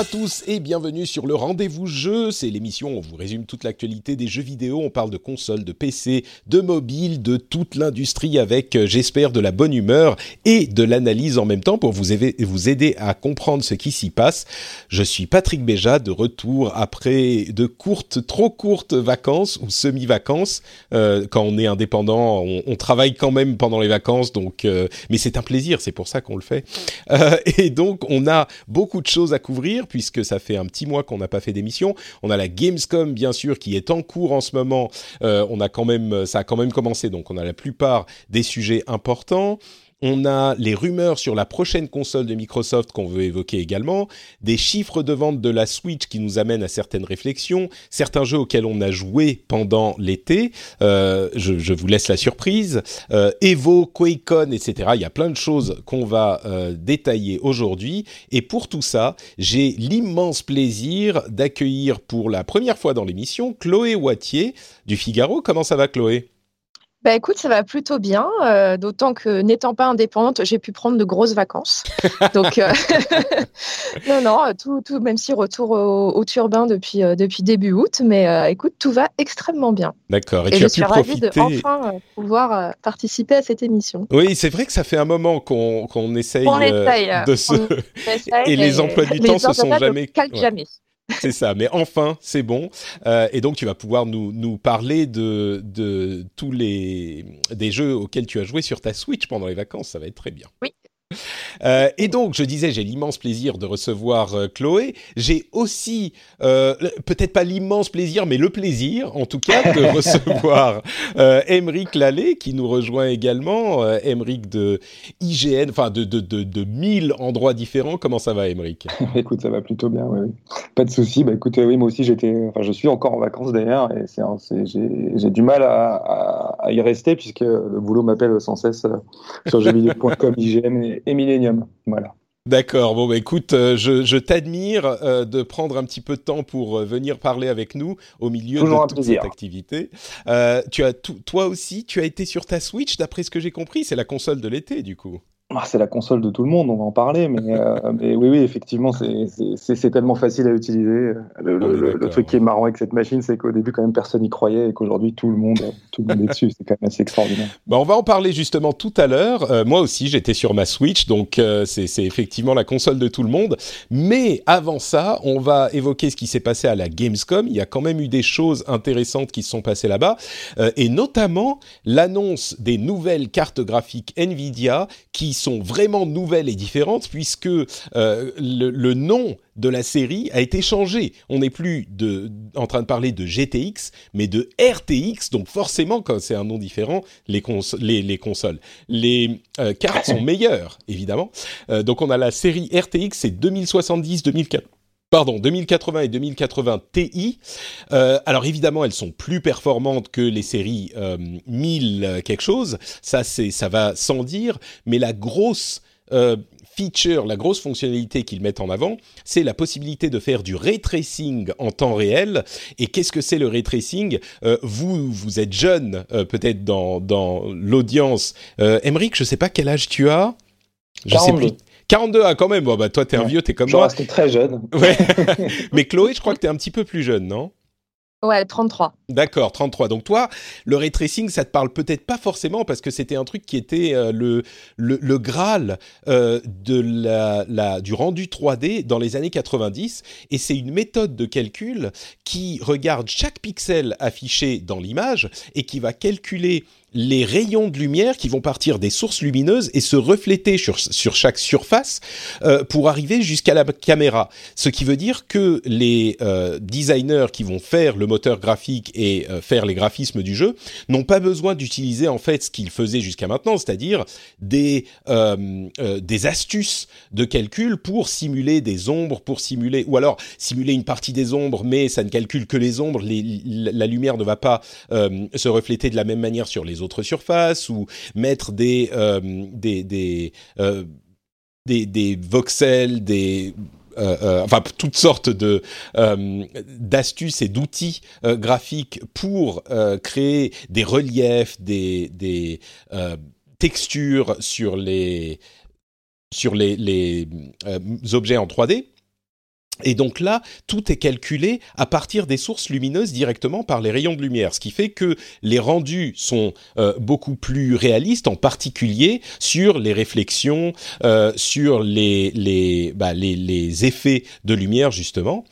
À tous et bienvenue sur le Rendez-vous Jeu. C'est l'émission où on vous résume toute l'actualité des jeux vidéo. On parle de consoles, de PC, de mobile, de toute l'industrie avec, euh, j'espère, de la bonne humeur et de l'analyse en même temps pour vous aider, à comprendre ce qui s'y passe. Je suis Patrick Béja de retour après de courtes, trop courtes vacances ou semi-vacances. Euh, quand on est indépendant, on, travaille quand même pendant les vacances, donc, euh, mais c'est un plaisir, c'est pour ça qu'on le fait. Et donc, on a beaucoup de choses à couvrir puisque ça fait un petit mois qu'on n'a pas fait d'émission. On a la Gamescom bien sûr qui est en cours en ce moment. Euh, on a quand même, ça a quand même commencé, donc on a la plupart des sujets importants. On a les rumeurs sur la prochaine console de Microsoft qu'on veut évoquer également, des chiffres de vente de la Switch qui nous amènent à certaines réflexions, certains jeux auxquels on a joué pendant l'été, euh, je, je, vous laisse la surprise, euh, Evo, QuakeCon, etc. Il y a plein de choses qu'on va euh, détailler aujourd'hui. Et pour tout ça, j'ai l'immense plaisir d'accueillir pour la première fois dans l'émission Chloé Wattier du Figaro. Comment ça va Chloé? Bah écoute, ça va plutôt bien, euh, d'autant que n'étant pas indépendante, j'ai pu prendre de grosses vacances. Donc, euh, non, non, tout, tout, même si retour au, au turbin depuis, euh, depuis début août, mais euh, écoute, tout va extrêmement bien. D'accord. Et, Et je suis ravie de enfin euh, pouvoir participer à cette émission. Oui, c'est vrai que ça fait un moment qu'on qu'on essaye, essaye, de se. Essaye, et les emplois du temps se sont jamais. Ouais. jamais. c'est ça, mais enfin, c'est bon. Euh, et donc, tu vas pouvoir nous, nous parler de, de tous les des jeux auxquels tu as joué sur ta Switch pendant les vacances. Ça va être très bien. Oui. Euh, et donc, je disais, j'ai l'immense plaisir de recevoir euh, Chloé. J'ai aussi, euh, peut-être pas l'immense plaisir, mais le plaisir, en tout cas, de recevoir Émeric Lallet, qui nous rejoint également. Émeric de IGN, enfin de, de, de, de 1000 endroits différents. Comment ça va, Émeric? Écoute, ça va plutôt bien, oui. oui. Pas de souci. Bah, écoute, oui, moi aussi, j'étais, enfin, je suis encore en vacances d'ailleurs, et c'est, c'est j'ai du mal à, à, à, y rester puisque le boulot m'appelle sans cesse sur jeuxvideo.com, IGN et, et Millennium. Voilà. D'accord. Bon, bah, écoute, euh, je, je t'admire euh, de prendre un petit peu de temps pour euh, venir parler avec nous au milieu Toujours de toute cette activité. tu as toi aussi, tu as été sur ta Switch, d'après ce que j'ai compris, c'est la console de l'été, du coup. Ah, c'est la console de tout le monde, on va en parler, mais, euh, mais oui, oui, effectivement, c'est tellement facile à utiliser. Le, le, le, le, truc qui est marrant avec cette machine, c'est qu'au début, quand même, personne n'y croyait et qu'aujourd'hui, tout le monde, tout le monde est dessus. C'est quand même assez extraordinaire. Bah, on va en parler justement tout à l'heure. Euh, moi aussi, j'étais sur ma Switch, donc euh, c'est effectivement la console de tout le monde. Mais avant ça, on va évoquer ce qui s'est passé à la Gamescom. Il y a quand même eu des choses intéressantes qui se sont passées là-bas, et notamment l'annonce des nouvelles cartes graphiques Nvidia qui sont vraiment nouvelles et différentes puisque euh, le, nom de la série a été changé. On n'est plus en train de parler de GTX, mais de RTX. Donc forcément, quand c'est un nom différent, les consoles, les euh, cartes sont meilleures, évidemment. Euh, donc on a la série RTX, c'est 2070, 2004 pardon, 2080 et 2080 Ti. Euh, alors évidemment, elles sont plus performantes que les séries euh, 1000 quelque chose. Ça, c'est, ça va sans dire. Mais la grosse euh, feature, la grosse fonctionnalité qu'ils mettent en avant, c'est la possibilité de faire du ray tracing en temps réel. Et qu'est-ce que c'est le ray tracing? Euh, Vous, vous êtes jeune, euh, peut-être dans, dans l'audience. Euh, Emeric, je sais pas quel âge tu as. Je 42. sais plus. 42, ah, quand même. Bon, bah, toi, t'es un vieux, t'es comme je moi. Je très jeune. Ouais. Mais Chloé, je crois que t'es un petit peu plus jeune, non? Ouais, 33. D'accord, 33. Donc toi, le ray tracing, ça te parle peut-être pas forcément parce que c'était un truc qui était euh, le, le, le, graal euh, de la, la, du rendu 3D dans les années 90. Et c'est une méthode de calcul qui regarde chaque pixel affiché dans l'image et qui va calculer les rayons de lumière qui vont partir des sources lumineuses et se refléter sur, sur chaque surface euh, pour arriver jusqu'à la caméra. Ce qui veut dire que les euh, designers qui vont faire le moteur graphique et euh, faire les graphismes du jeu n'ont pas besoin d'utiliser en fait ce qu'ils faisaient jusqu'à maintenant, c'est-à-dire des, des astuces de calcul pour simuler des ombres, pour simuler, ou alors simuler une partie des ombres, mais ça ne calcule que les ombres, la lumière ne va pas se refléter de la même manière sur les autres surfaces ou mettre des euh, des des, euh, des, voxels, des euh, euh, enfin toutes sortes de d'astuces et d'outils graphiques pour créer des reliefs, des, des textures sur les sur les, les objets en 3D. Et donc là, tout est calculé à partir des sources lumineuses directement par les rayons de lumière, ce qui fait que les rendus sont euh, beaucoup plus réalistes, en particulier sur les réflexions, euh, sur bah, les effets de lumière justement.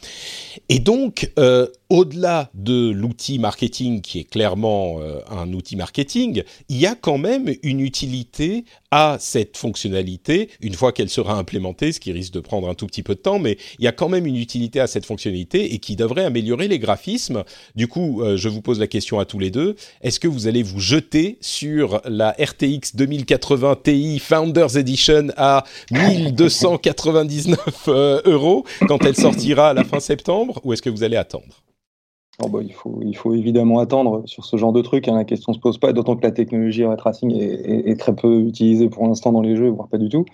Et donc, euh, au-delà de l'outil marketing qui est clairement euh, un outil marketing, il y a quand même une utilité à cette fonctionnalité, une fois qu'elle sera implémentée, ce qui risque de prendre un tout petit peu de temps, mais il y a quand même une utilité à cette fonctionnalité et qui devrait améliorer les graphismes. Du coup, euh, je vous pose la question à tous les deux, est-ce que vous allez vous jeter sur la RTX 2080 Ti Founders Edition à 1299 euh, euros quand elle sortira à la fin septembre, ou est-ce que vous allez attendre? Oh bah, il, faut, il faut évidemment attendre sur ce genre de truc. Hein, la question ne se pose pas, d'autant que la technologie ray est, est, est, très peu utilisée pour l'instant dans les jeux, voire pas du tout.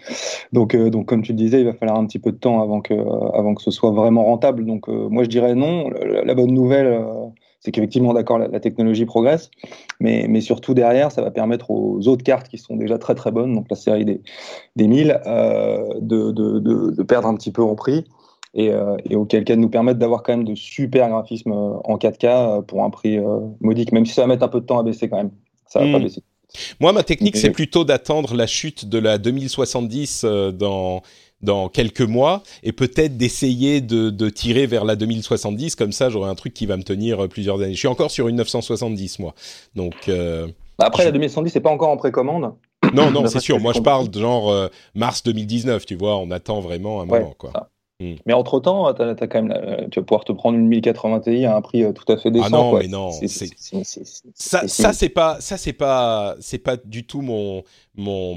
Donc, euh, donc, comme tu le disais, il va falloir un petit peu de temps avant que, avant que ce soit vraiment rentable. Donc, euh, moi, je dirais non. La, bonne nouvelle, euh, c'est qu'effectivement, d'accord, la, la, technologie progresse, mais, mais surtout derrière, ça va permettre aux autres cartes qui sont déjà très très bonnes, donc la série des, des 1000, euh, de, de, de, perdre un petit peu en prix et, euh, et auquel cas de nous permettre d'avoir quand même de super graphismes euh, en 4K pour un prix euh, modique, même si ça va mettre un peu de temps à baisser quand même. Ça va mmh. pas baisser. Moi, ma technique, c'est plutôt d'attendre la chute de la 2070 dans dans quelques mois et peut-être d'essayer de, de, tirer vers la 2070 comme ça j'aurai un truc qui va me tenir plusieurs années. Je suis encore sur une 970 moi. Donc euh, après je... la 2070 c'est pas encore en précommande. Non non, c'est sûr. Moi je parle de genre euh, mars 2019, tu vois, on attend vraiment un ouais, moment quoi. Ça. Mm. Mais entre temps, tu as, quand même, la, tu vas pouvoir te prendre une 1080 Ti à un prix tout à fait décent. Ah non, quoi. mais non, ça, ça c'est pas, ça c'est pas, c'est pas du tout mon, mon,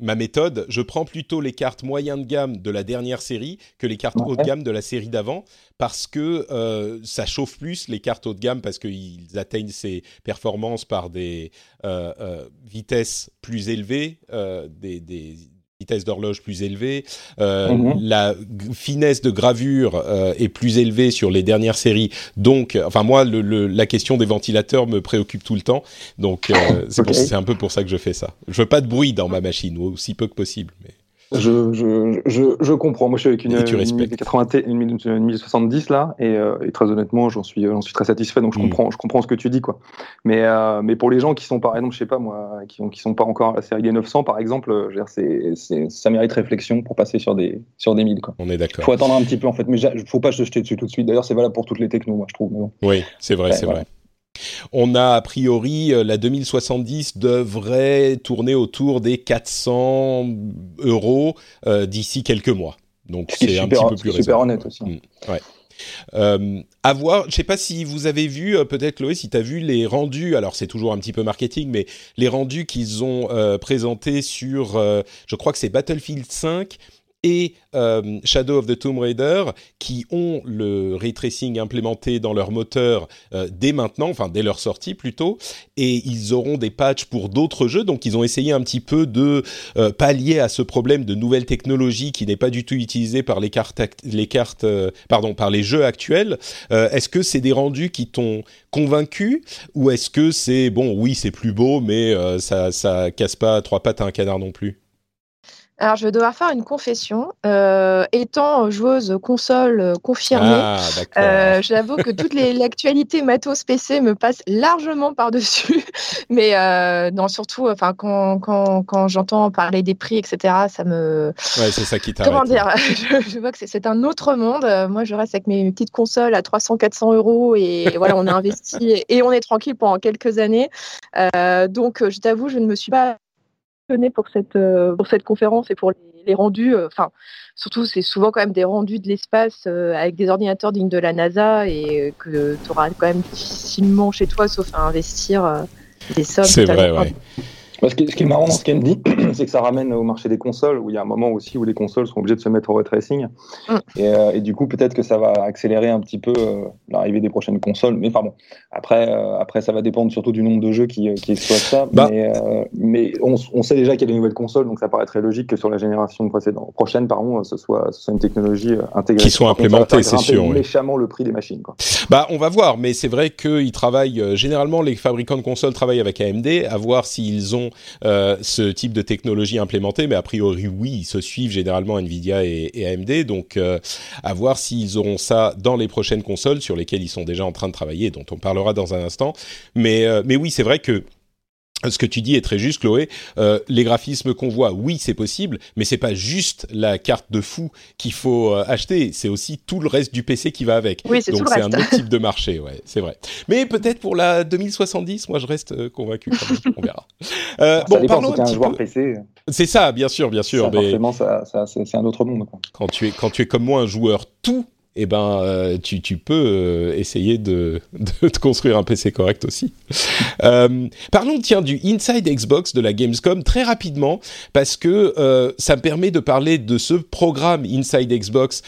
ma méthode. Je prends plutôt les cartes moyennes de gamme de la dernière série que les cartes ouais. haut de gamme de la série d'avant parce que euh, ça chauffe plus les cartes haut de gamme parce qu'ils atteignent ces performances par des euh, euh, vitesses plus élevées, euh, des, des vitesse d'horloge plus élevée, euh, mmh. la finesse de gravure euh, est plus élevée sur les dernières séries. Donc, enfin moi, le, le, la question des ventilateurs me préoccupe tout le temps. Donc, euh, c'est okay. un peu pour ça que je fais ça. Je veux pas de bruit dans ma machine, aussi peu que possible. Mais... Je, je, je, je, comprends. Moi, je suis avec une, une, 1080, une, une 1070 là, et, euh, et très honnêtement, j'en suis, j'en suis très satisfait. Donc, je mmh. comprends, je comprends ce que tu dis, quoi. Mais, euh, mais pour les gens qui sont, par exemple, je sais pas moi, qui, ont, qui sont pas encore à la série des 900, par exemple, c'est, ça mérite réflexion pour passer sur des, sur des 1000, quoi. On est d'accord. Faut attendre un petit peu, en fait, mais faut pas se jeter dessus tout de suite. D'ailleurs, c'est valable pour toutes les technos, moi, je trouve. Bon. Oui, c'est vrai, ouais, c'est voilà. vrai. On a a priori la 2070 devrait tourner autour des 400 euros euh, d'ici quelques mois. Donc c'est un petit peu plus super honnête aussi. Mmh, ouais. Euh, à voir, je sais pas si vous avez vu, euh, peut-être Chloé, si tu as vu les rendus, alors c'est toujours un petit peu marketing, mais les rendus qu'ils ont euh, présentés sur, euh, je crois que c'est Battlefield 5 et euh, Shadow of the Tomb Raider qui ont le ray tracing implémenté dans leur moteur euh, dès maintenant, enfin dès leur sortie plutôt, et ils auront des patchs pour d'autres jeux, donc ils ont essayé un petit peu de euh, pallier à ce problème de nouvelles technologies qui n'est pas du tout utilisé par les cartes, les cartes, pardon, par les jeux actuels. Est-ce que c'est des rendus qui t'ont convaincu ou est-ce que c'est bon, oui c'est plus beau, mais ça ça casse pas trois pattes à un canard non plus? Alors, je vais devoir faire une confession. Euh, étant joueuse console euh, confirmée, Ah, euh, j'avoue que toute l'actualité matos PC me passe largement par-dessus. Mais euh, non, surtout, enfin, quand, quand, quand j'entends parler des prix, etc., ça me. Ouais, c'est ça qui t'arrête. Comment dire? Je, je vois que c'est- un autre monde. Moi, je reste avec mes petites consoles à 300-400 euros et voilà, on a investi et on est tranquille pendant quelques années. Donc, je t'avoue, je ne me suis pas passionnée pour cette, euh, pour cette conférence et pour les, rendus. euh, Enfin, surtout, c'est souvent quand même des rendus de l'espace euh, avec des ordinateurs dignes de la NASA et que tu auras quand même difficilement chez toi, sauf à investir des sommes. C'est vrai, ouais. Parce que, ce qui est marrant dans ce qu'elle me dit, c'est que ça ramène au marché des consoles, où il y a un moment aussi où les consoles sont obligées de se mettre au ray tracing. Mm. Et, euh, et du coup, peut-être que ça va accélérer un petit peu euh, l'arrivée des prochaines consoles. Mais enfin bon, après, euh, après, ça va dépendre surtout du nombre de jeux qui, qui exploitent ça. Bah. Mais, euh, mais on, on sait déjà qu'il y a des nouvelles consoles, donc ça paraît très logique que sur la génération précédente, prochaine, pardon, ce soit, ce soit une technologie intégrée. Qui soit Par contre, ça va implémentée, faire c'est sûr, oui. méchamment le prix des machines. Quoi. Bah, on va voir, mais c'est vrai qu'ils travaillent. généralement, les fabricants de consoles travaillent avec AMD, à voir s'ils ont euh, ce type de technologie implémentée. Mais a priori, oui, ils se suivent généralement Nvidia et, AMD. Donc, euh, à voir s'ils auront ça dans les prochaines consoles sur lesquelles ils sont déjà en train de travailler, dont on parlera dans un instant. Mais, euh, mais oui, c'est vrai que. Ce que tu dis est très juste, Chloé. Euh, les graphismes qu'on voit, oui, c'est possible, mais c'est pas juste la carte de fou qu'il faut euh, acheter. C'est aussi tout le reste du PC qui va avec. Oui, c'est Donc c'est un autre type de marché, ouais, c'est vrai. Mais peut-être pour la 2070, moi je reste euh, convaincu. Quand même. On verra. Euh, ça bon, dépend parlons un un petit joueur peu. PC. C'est ça, bien sûr, bien sûr. ça, mais forcément, ça, ça, c'est c'est un autre monde. Quoi. quand tu es quand tu es comme moi un joueur tout, eh ben euh, tu, tu peux euh, essayer de, de te construire un PC correct aussi. Euh, parlons tiens du Inside Xbox de la Gamescom très rapidement parce que ça me permet de parler de ce programme Inside Xbox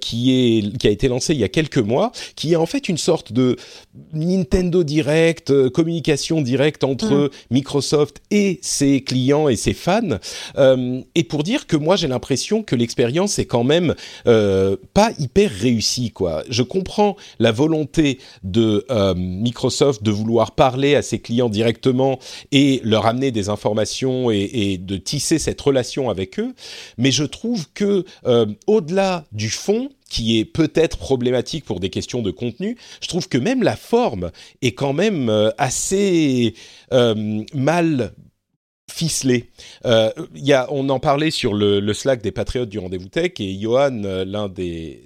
qui est qui a été lancé il y a quelques mois, qui est en fait une sorte de Nintendo Direct, communication directe entre Microsoft et ses clients et ses fans. Et pour dire que moi j'ai l'impression que l'expérience est quand même pas hyper réussie quoi. Je comprends la volonté de euh, Microsoft de vouloir parler à ses clients directement et leur amener des informations et, de tisser cette relation avec eux, mais je trouve que euh, au-delà du fond qui est peut-être problématique pour des questions de contenu, je trouve que même la forme est quand même euh, assez mal ficelé. Euh, y a, on en parlait sur le, Slack des Patriotes du Rendez-vous Tech et Johan, euh, l'un des,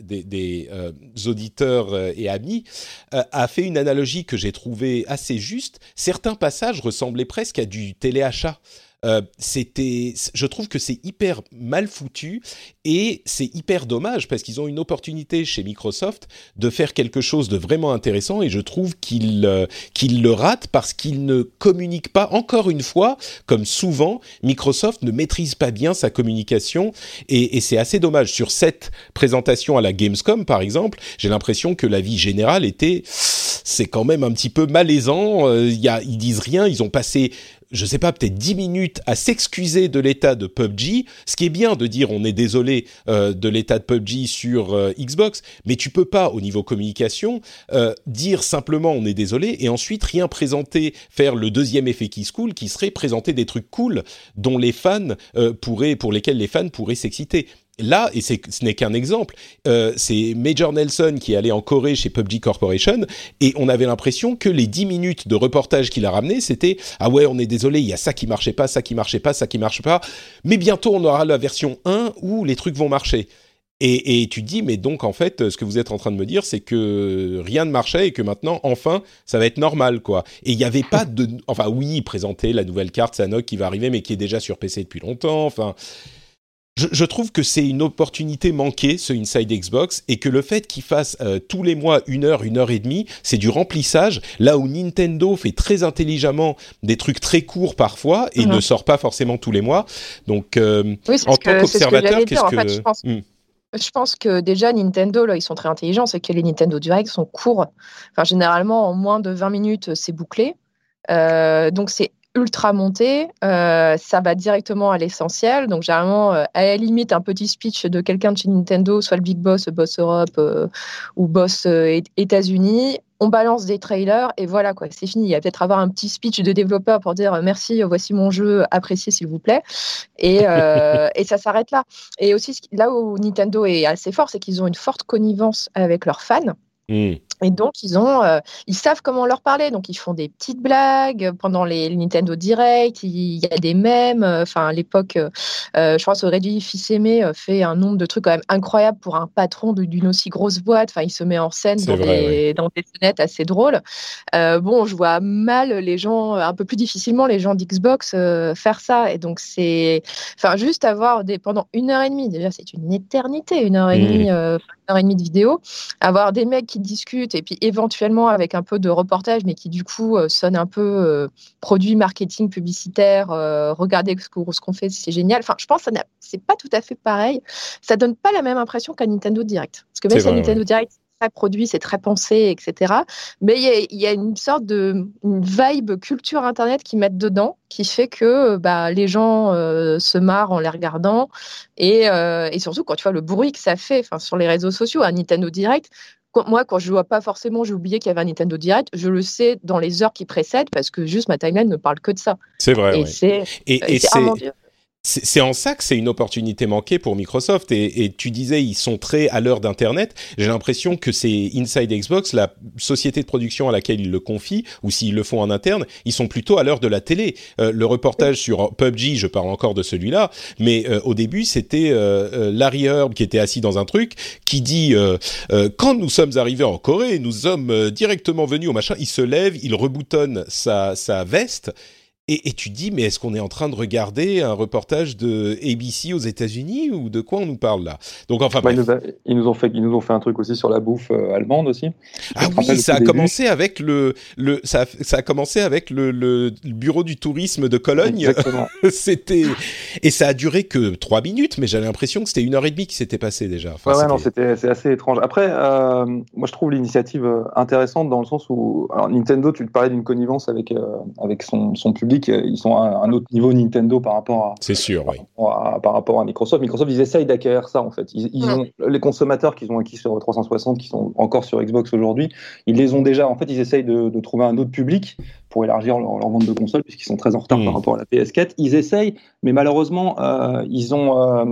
euh, auditeurs euh, et amis, a fait une analogie que j'ai trouvée assez juste. Certains passages ressemblaient presque à du téléachat. Euh, c'était, je trouve que c'est hyper mal foutu et c'est hyper dommage parce qu'ils ont une opportunité chez Microsoft de faire quelque chose de vraiment intéressant et je trouve qu'ils euh, qu'ils le ratent parce qu'ils ne communiquent pas. Encore une fois, comme souvent, Microsoft ne maîtrise pas bien sa communication et, et c'est assez dommage. Sur cette présentation à la Gamescom, par exemple, j'ai l'impression que la vie générale était, c'est quand même un petit peu malaisant. Euh, y a, ils disent rien, ils ont passé je sais pas, peut-être 10 minutes à s'excuser de l'état de PUBG, ce qui est bien de dire on est désolé euh, de l'état de PUBG sur euh, Xbox, mais tu peux pas au niveau communication euh, dire simplement on est désolé et ensuite rien présenter, faire le deuxième effet qui se coule, qui serait présenter des trucs cool dont les fans euh, pourraient, pour lesquels les fans pourraient s'exciter. Là, et ce n'est qu'un exemple, euh, c'est Major Nelson qui est allé en Corée chez PUBG Corporation et on avait l'impression que les 10 minutes de reportage qu'il a ramené, c'était ah ouais, on est désolé, il y a ça qui marchait pas, ça qui marchait pas, ça qui marche pas, mais bientôt on aura la version 1 où les trucs vont marcher. Et, et tu te dis, mais donc en fait, ce que vous êtes en train de me dire, c'est que rien ne marchait et que maintenant, enfin, ça va être normal, quoi. Et il n'y avait pas de, enfin oui, présenter la nouvelle carte Sanok qui va arriver, mais qui est déjà sur PC depuis longtemps. Enfin, je, je trouve que c'est une opportunité manquée, ce Inside Xbox, et que le fait qu'il fasse euh, tous les mois une heure, une heure et demie, c'est du remplissage, là où Nintendo fait très intelligemment des trucs très courts parfois et Mhm. ne sort pas forcément tous les mois. Donc, euh, Oui, en tant que qu'observateur, qu'est-ce dire. En que... fait, je pense, Hmm. je pense que déjà Nintendo, là, ils sont très intelligents, c'est que les Nintendo Direct sont courts. Enfin, généralement, en moins de 20 minutes, c'est bouclé. Euh, donc, c'est ultra monté. Euh, ça va directement à l'essentiel. Donc, généralement, euh, à la limite, un petit speech de quelqu'un de chez Nintendo, soit le Big Boss, Boss Europe euh, ou Boss États-Unis. on balance des trailers et voilà quoi, c'est fini. Il y a peut-être avoir un petit speech de développeur pour dire merci, voici mon jeu, appréciez s'il vous plaît. Et, et ça s'arrête là. Et aussi, là où Nintendo est assez fort, c'est qu'ils ont une forte connivence avec leurs fans. Hmm. Et donc, ils, ont, euh, ils savent comment leur parler. Donc, ils font des petites blagues pendant les, Nintendo Direct. Il y a des mèmes. Euh, enfin, à l'époque, euh, je pense que Reddy Fils Aimé fait un nombre de trucs quand même incroyables pour un patron d'une aussi grosse boîte. Enfin, il se met en scène dans, des, dans des scénettes assez drôles. bon, je vois mal les gens, un peu plus difficilement, les gens d'Xbox faire ça. Et donc, c'est. Enfin, juste avoir des. Pendant une heure et demie, déjà, c'est une éternité, une heure et demie, mmh. Heure et demie de vidéo. Avoir des mecs qui discutent et puis éventuellement avec un peu de reportage, mais qui du coup euh, sonne un peu euh, produit marketing publicitaire. Euh, regardez ce qu'on fait, c'est génial. Enfin, je pense que c'est pas tout à fait pareil. Ça donne pas la même impression qu'un Nintendo Direct. Parce que même si Nintendo Direct très produit, c'est très pensé, etc. Mais il y, a, une sorte de vibe culture Internet qui mettent dedans, qui fait que bah, les gens se marrent en les regardant. Et, et, surtout, quand tu vois le bruit que ça fait sur les réseaux sociaux, un Nintendo Direct, moi, quand je ne vois pas forcément, j'ai oublié qu'il y avait un Nintendo Direct, je le sais dans les heures qui précèdent parce que juste ma timeline ne parle que de ça. C'est vrai. Et c'est. Et, c'est c'est en ça que c'est une opportunité manquée pour Microsoft. Et, tu disais, ils sont très à l'heure d'Internet. J'ai l'impression que c'est Inside Xbox, la société de production à laquelle ils le confient, ou s'ils le font en interne, ils sont plutôt à l'heure de la télé. Euh, le reportage sur PUBG, je parle encore de celui-là, mais euh, au début, c'était euh, Larry Herb qui était assis dans un truc, qui dit quand nous sommes arrivés en Corée, nous sommes directement venus au machin. Il se lève, il reboutonne sa, sa veste et, tu dis, mais est-ce qu'on est en train de regarder un reportage de ABC aux États-Unis ou de quoi on nous parle là? Donc enfin, ils, nous ont fait, ils nous ont fait un truc aussi sur la bouffe euh, allemande aussi. Ah oui, ça a commencé avec le, le ça, ça a commencé avec le, le, bureau du tourisme de Cologne. c'était et ça a duré que trois minutes, mais j'avais l'impression que c'était une heure et demie qui s'était passé déjà. Enfin, ouais, non, c'était c'est assez étrange. Après, euh, moi je trouve l'initiative euh, intéressante dans le sens où alors, Nintendo, tu te parlais d'une connivence avec avec son, son public ils sont à un autre niveau Nintendo par rapport à. C'est sûr, par, rapport par rapport à Microsoft. Microsoft, ils essayent d'acquérir ça en fait. Ils, ont les consommateurs qu'ils ont acquis sur 360, qui sont encore sur Xbox aujourd'hui, ils les ont déjà. En fait, ils essayent de, trouver un autre public pour élargir leur, vente de consoles puisqu'ils sont très en retard par hmm. rapport à la PS4. Ils essayent, mais malheureusement, euh, ils ont euh,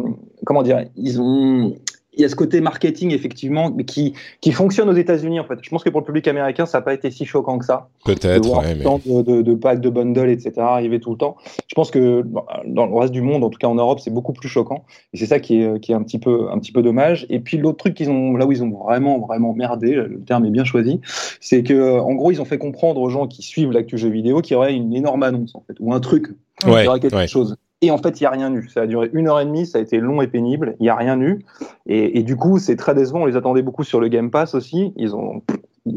comment dire, ils ont il y a ce côté marketing effectivement qui qui fonctionne aux États-Unis en fait. Je pense que pour le public américain, ça n'a pas été si choquant que ça. Peut-être. Ouais, mais... de, de, packs, de bundles, etc. arriver tout le temps. Je pense que dans le reste du monde, en tout cas en Europe, c'est beaucoup plus choquant. Et c'est ça qui est qui est un petit peu un petit peu dommage. Et puis l'autre truc qu'ils ont là où ils ont vraiment vraiment merdé, le terme est bien choisi, c'est que en gros ils ont fait comprendre aux gens qui suivent l'actu jeu vidéo qu'il y aurait une énorme annonce en fait ou un truc, ouais, il y aurait quelque chose. Et en fait, il n'y a rien eu. Ça a duré une heure et demie, ça a été long et pénible. Il n'y a rien eu. Et, et du coup, c'est très décevant. On les attendait beaucoup sur le Game Pass aussi. Ils ont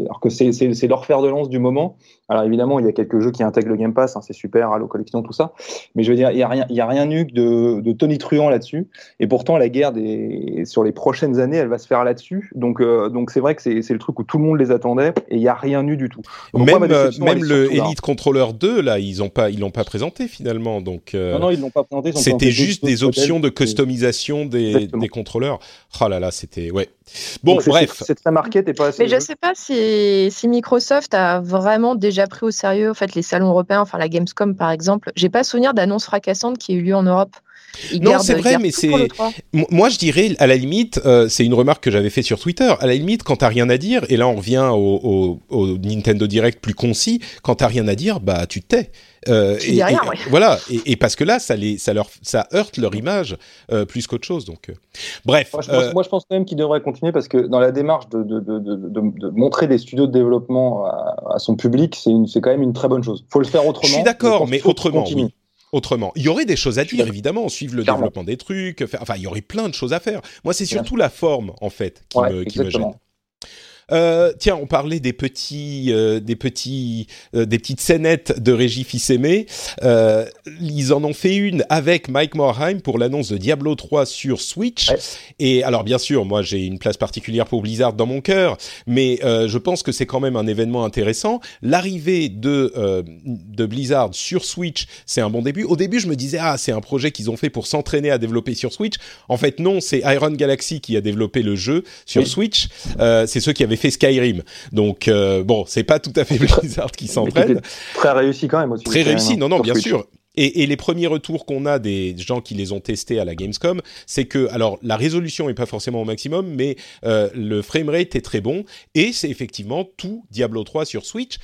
alors que c'est leur fer de lance du moment. Alors évidemment, il y a quelques jeux qui intègrent le Game Pass, hein, c'est super, Halo Collection, tout ça. Mais je veux dire, il n'y a, rien, il y a rien eu de, de Tony Truant là-dessus. Et pourtant, la guerre des, sur les prochaines années, elle va se faire là-dessus. Donc euh, donc c'est vrai que c'est le truc où tout le monde les attendait et il n'y a rien eu du tout. même euh, même le Elite Controller 2, là, ils n'ont pas, ils l'ont pas présenté finalement. Donc, euh, non, non, ils l'ont pas présenté. C'était juste des options de customisation des, des contrôleurs. Oh là là, c'était. Ouais. Bon, bref. C'est très marqué, t'es pas assez. Mais je sais pas si, si, Microsoft a vraiment déjà pris au sérieux en fait, les salons européens, enfin la Gamescom par exemple. J'ai pas souvenir d'annonces fracassantes qui aient eu lieu en Europe. Non, c'est vrai, mais c'est. Moi, je dirais, à la limite, euh, c'est une remarque que j'avais fait sur Twitter. À la limite, quand t'as rien à dire, et là on revient au, au, Nintendo Direct plus concis, quand t'as rien à dire, bah tu te tais. Euh, et, rien, Voilà, et, parce que là, ça, les, ça, leur, ça heurte leur image euh, plus qu'autre chose. Donc, euh. bref. Moi je, pense, quand même qu'il devrait continuer parce que dans la démarche de, de, de, de montrer des studios de développement à, son public, c'est quand même une très bonne chose. faut le faire autrement. Je suis d'accord, mais autrement, oui autrement. Il y aurait des choses à dire, évidemment, suivre le développement des trucs, faire, enfin, il y aurait plein de choses à faire. Moi, c'est surtout la forme, en fait, qui, me, qui me gêne. Euh, tiens, on parlait des petits, euh, des petits, euh, des petites scénettes de Régis Fils-Aimé. ils en ont fait une avec Mike Morheim pour l'annonce de Diablo 3 sur Switch. Et alors, bien sûr, moi, j'ai une place particulière pour Blizzard dans mon cœur, mais je pense que c'est quand même un événement intéressant. L'arrivée de de Blizzard sur Switch, c'est un bon début. Au début, je me disais ah, c'est un projet qu'ils ont fait pour s'entraîner à développer sur Switch. En fait, non, c'est Iron Galaxy qui a développé le jeu sur Switch. c'est ceux qui avaient fait Skyrim. Donc bon, c'est pas tout à fait Blizzard qui s'en prennent. Très réussi quand même aussi. Très réussi, non, non, bien sûr. Et, et, les premiers retours qu'on a des gens qui les ont testés à la Gamescom, c'est que alors la résolution est pas forcément au maximum, mais euh, le framerate est très bon et c'est effectivement tout Diablo 3 sur Switch,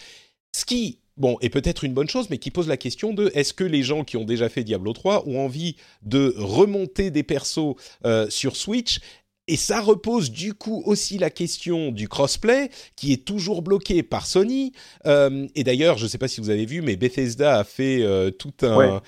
ce qui bon est peut-être une bonne chose, mais qui pose la question de est-ce que les gens qui ont déjà fait Diablo 3 ont envie de remonter des persos euh, sur Switch? Et ça repose du coup aussi la question du crossplay qui est toujours bloqué par Sony. Euh, et d'ailleurs, je ne sais pas si vous avez vu, mais Bethesda a fait euh, tout un,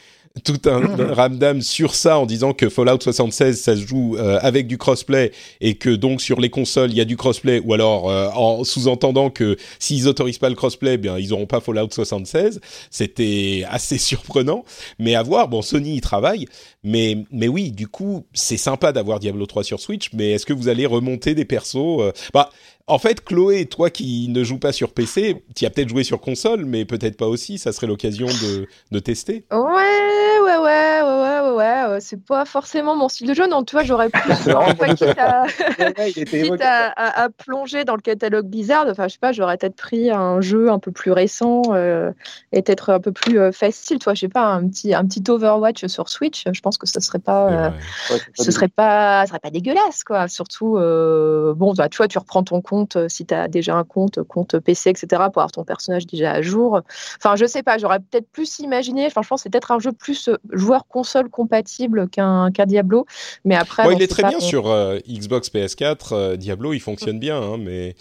tout un ramdam sur ça en disant que Fallout 76 ça se joue euh, avec du crossplay et que donc sur les consoles il y a du crossplay ou alors euh, en sous-entendant que s'ils autorisent pas le crossplay bien ils auront pas Fallout 76 c'était assez surprenant. Mais à voir bon Sony y travaille. Mais mais oui du coup c'est sympa d'avoir Diablo 3 sur Switch mais est-ce que vous allez remonter des persos euh, bah en fait, Chloé, toi qui ne joues pas sur PC, tu as peut-être joué sur console, mais peut-être pas aussi. Ça serait l'occasion de, de, tester. Ouais, ouais, ouais, ouais, ouais, ouais. ouais. C'est pas forcément mon style de jeu. Non, tu vois, j'aurais plus. quitte, à... quitte à, à, à, plonger dans le catalogue Blizzard, enfin, je sais pas, j'aurais peut-être pris un jeu un peu plus récent euh, et peut-être un peu plus euh, facile. Toi, je sais pas, un petit, un petit Overwatch sur Switch. Je pense que ce serait pas, euh, ouais, ce serait pas, serait pas dégueulasse, quoi. Surtout, euh, bon, bah, tu vois, tu reprends ton compte euh, si tu as déjà un compte, compte PC, etc., pour avoir ton personnage déjà à jour. Enfin, je sais pas, j'aurais peut-être plus imaginé, enfin, je pense c'est peut-être un jeu plus euh, joueur console compatible qu'un Diablo. Mais après. il est très bien sur euh, Xbox PS4. Diablo, il fonctionne bien, hein, mais.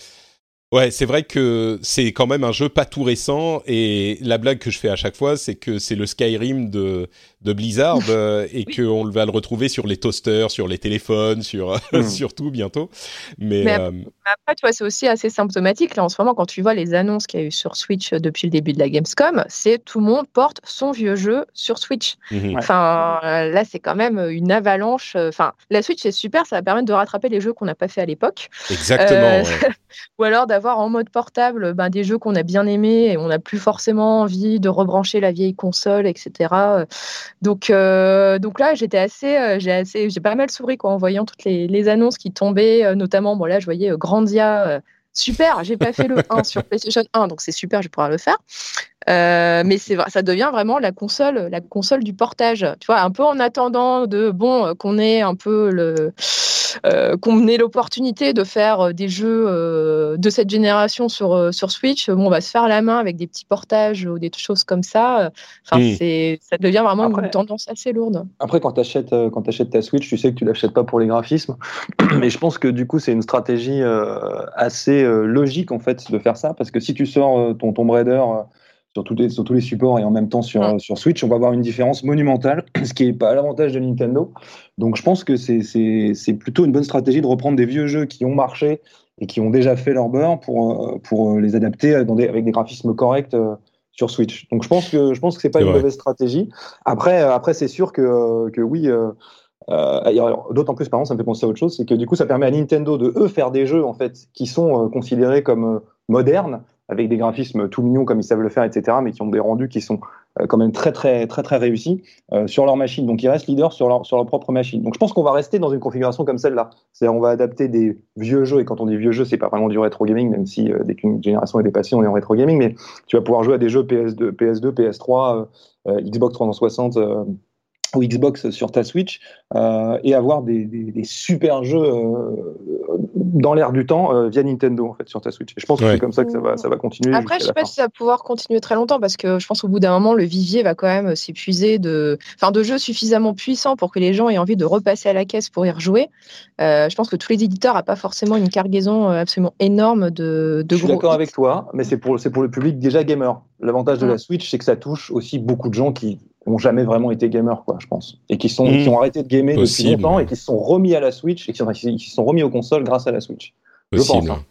Ouais, c'est vrai que c'est quand même un jeu pas tout récent et la blague que je fais à chaque fois, c'est que c'est le Skyrim de, de Blizzard euh, et oui. qu'on va le retrouver sur les toasters, sur les téléphones, sur, mm. sur tout bientôt. Mais, mais euh... après, tu vois, c'est aussi assez symptomatique. Là, en ce moment, quand tu vois les annonces qu'il y a eu sur Switch depuis le début de la Gamescom, c'est tout le monde porte son vieux jeu sur Switch. Mm -hmm. Enfin, là, c'est quand même une avalanche. Enfin, la Switch, c'est super, ça va permettre de rattraper les jeux qu'on n'a pas fait à l'époque. Exactement. Euh, ouais. ou alors d'avoir en mode portable ben, des jeux qu'on a bien aimés et on n'a plus forcément envie de rebrancher la vieille console, etc. Donc, euh, donc là, j'étais assez, euh, j'ai assez, j'ai pas mal souri quoi, en voyant toutes les, les annonces qui tombaient, euh, notamment, bon là, je voyais Grandia. super, j'ai pas fait le 1 sur PlayStation 1, donc c'est super, je vais pouvoir le faire. Euh, mais c'est ça devient vraiment la console, la console du portage. Tu vois, un peu en attendant de bon qu'on ait un peu le qu'on ait l'opportunité de faire des jeux euh, de cette génération sur sur Switch. Bon, on va se faire la main avec des petits portages ou des choses comme ça. Enfin, c'est ça devient vraiment après, une tendance assez lourde. Après, quand tu achètes quand achètes ta Switch, tu sais que tu l'achètes pas pour les graphismes, mais je pense que du coup, c'est une stratégie assez logique en fait de faire ça parce que si tu sors ton Tomb Raider sur tous, les, sur tous les supports et en même temps sur, ouais. sur Switch, on va avoir une différence monumentale, ce qui n'est pas à l'avantage de Nintendo. Donc je pense que c'est plutôt une bonne stratégie de reprendre des vieux jeux qui ont marché et qui ont déjà fait leur beurre pour, pour les adapter dans des, avec des graphismes corrects sur Switch. Donc je pense que je pense que c'est pas une vrai. mauvaise stratégie. Après après c'est sûr que que oui euh, euh, D'autant plus, par exemple, ça me fait penser à autre chose, c'est que du coup, ça permet à Nintendo de eux faire des jeux en fait qui sont euh, considérés comme euh, modernes, avec des graphismes tout mignons comme ils savent le faire, etc., mais qui ont des rendus qui sont euh, quand même très très très très réussis euh, sur leur machine. Donc ils restent leaders sur leur propre machine. Donc je pense qu'on va rester dans une configuration comme celle-là. C'est-à-dire on va adapter des vieux jeux et quand on dit vieux jeux, c'est pas vraiment du rétro gaming, même si euh, dès qu'une génération est dépassée, on est en rétro gaming, mais tu vas pouvoir jouer à des jeux PS2, PS2, PS3, Xbox 360 ou Xbox sur ta Switch et avoir des, super jeux dans l'air du temps euh, via Nintendo en fait sur ta Switch. Et je pense que ouais. c'est comme ça que ça va, ça va continuer. Après, je sais pas fin. si ça va pouvoir continuer très longtemps parce que je pense qu'au bout d'un moment, le vivier va quand même s'épuiser de, enfin, de jeux suffisamment puissants pour que les gens aient envie de repasser à la caisse pour y rejouer. je pense que tous les éditeurs n'ont pas forcément une cargaison absolument énorme de, de je suis d'accord avec toi, mais c'est pour, c'est pour le public déjà gamer. L'avantage de la Switch, c'est que ça touche aussi beaucoup de gens qui n'ont jamais vraiment été gamers, quoi, je pense. Et qui, sont, mmh. qui ont arrêté de gamer Possible. depuis longtemps et qui se sont remis à la Switch et qui, sont, qui se sont remis aux consoles grâce à la Switch. Possible. Je pense. Hein.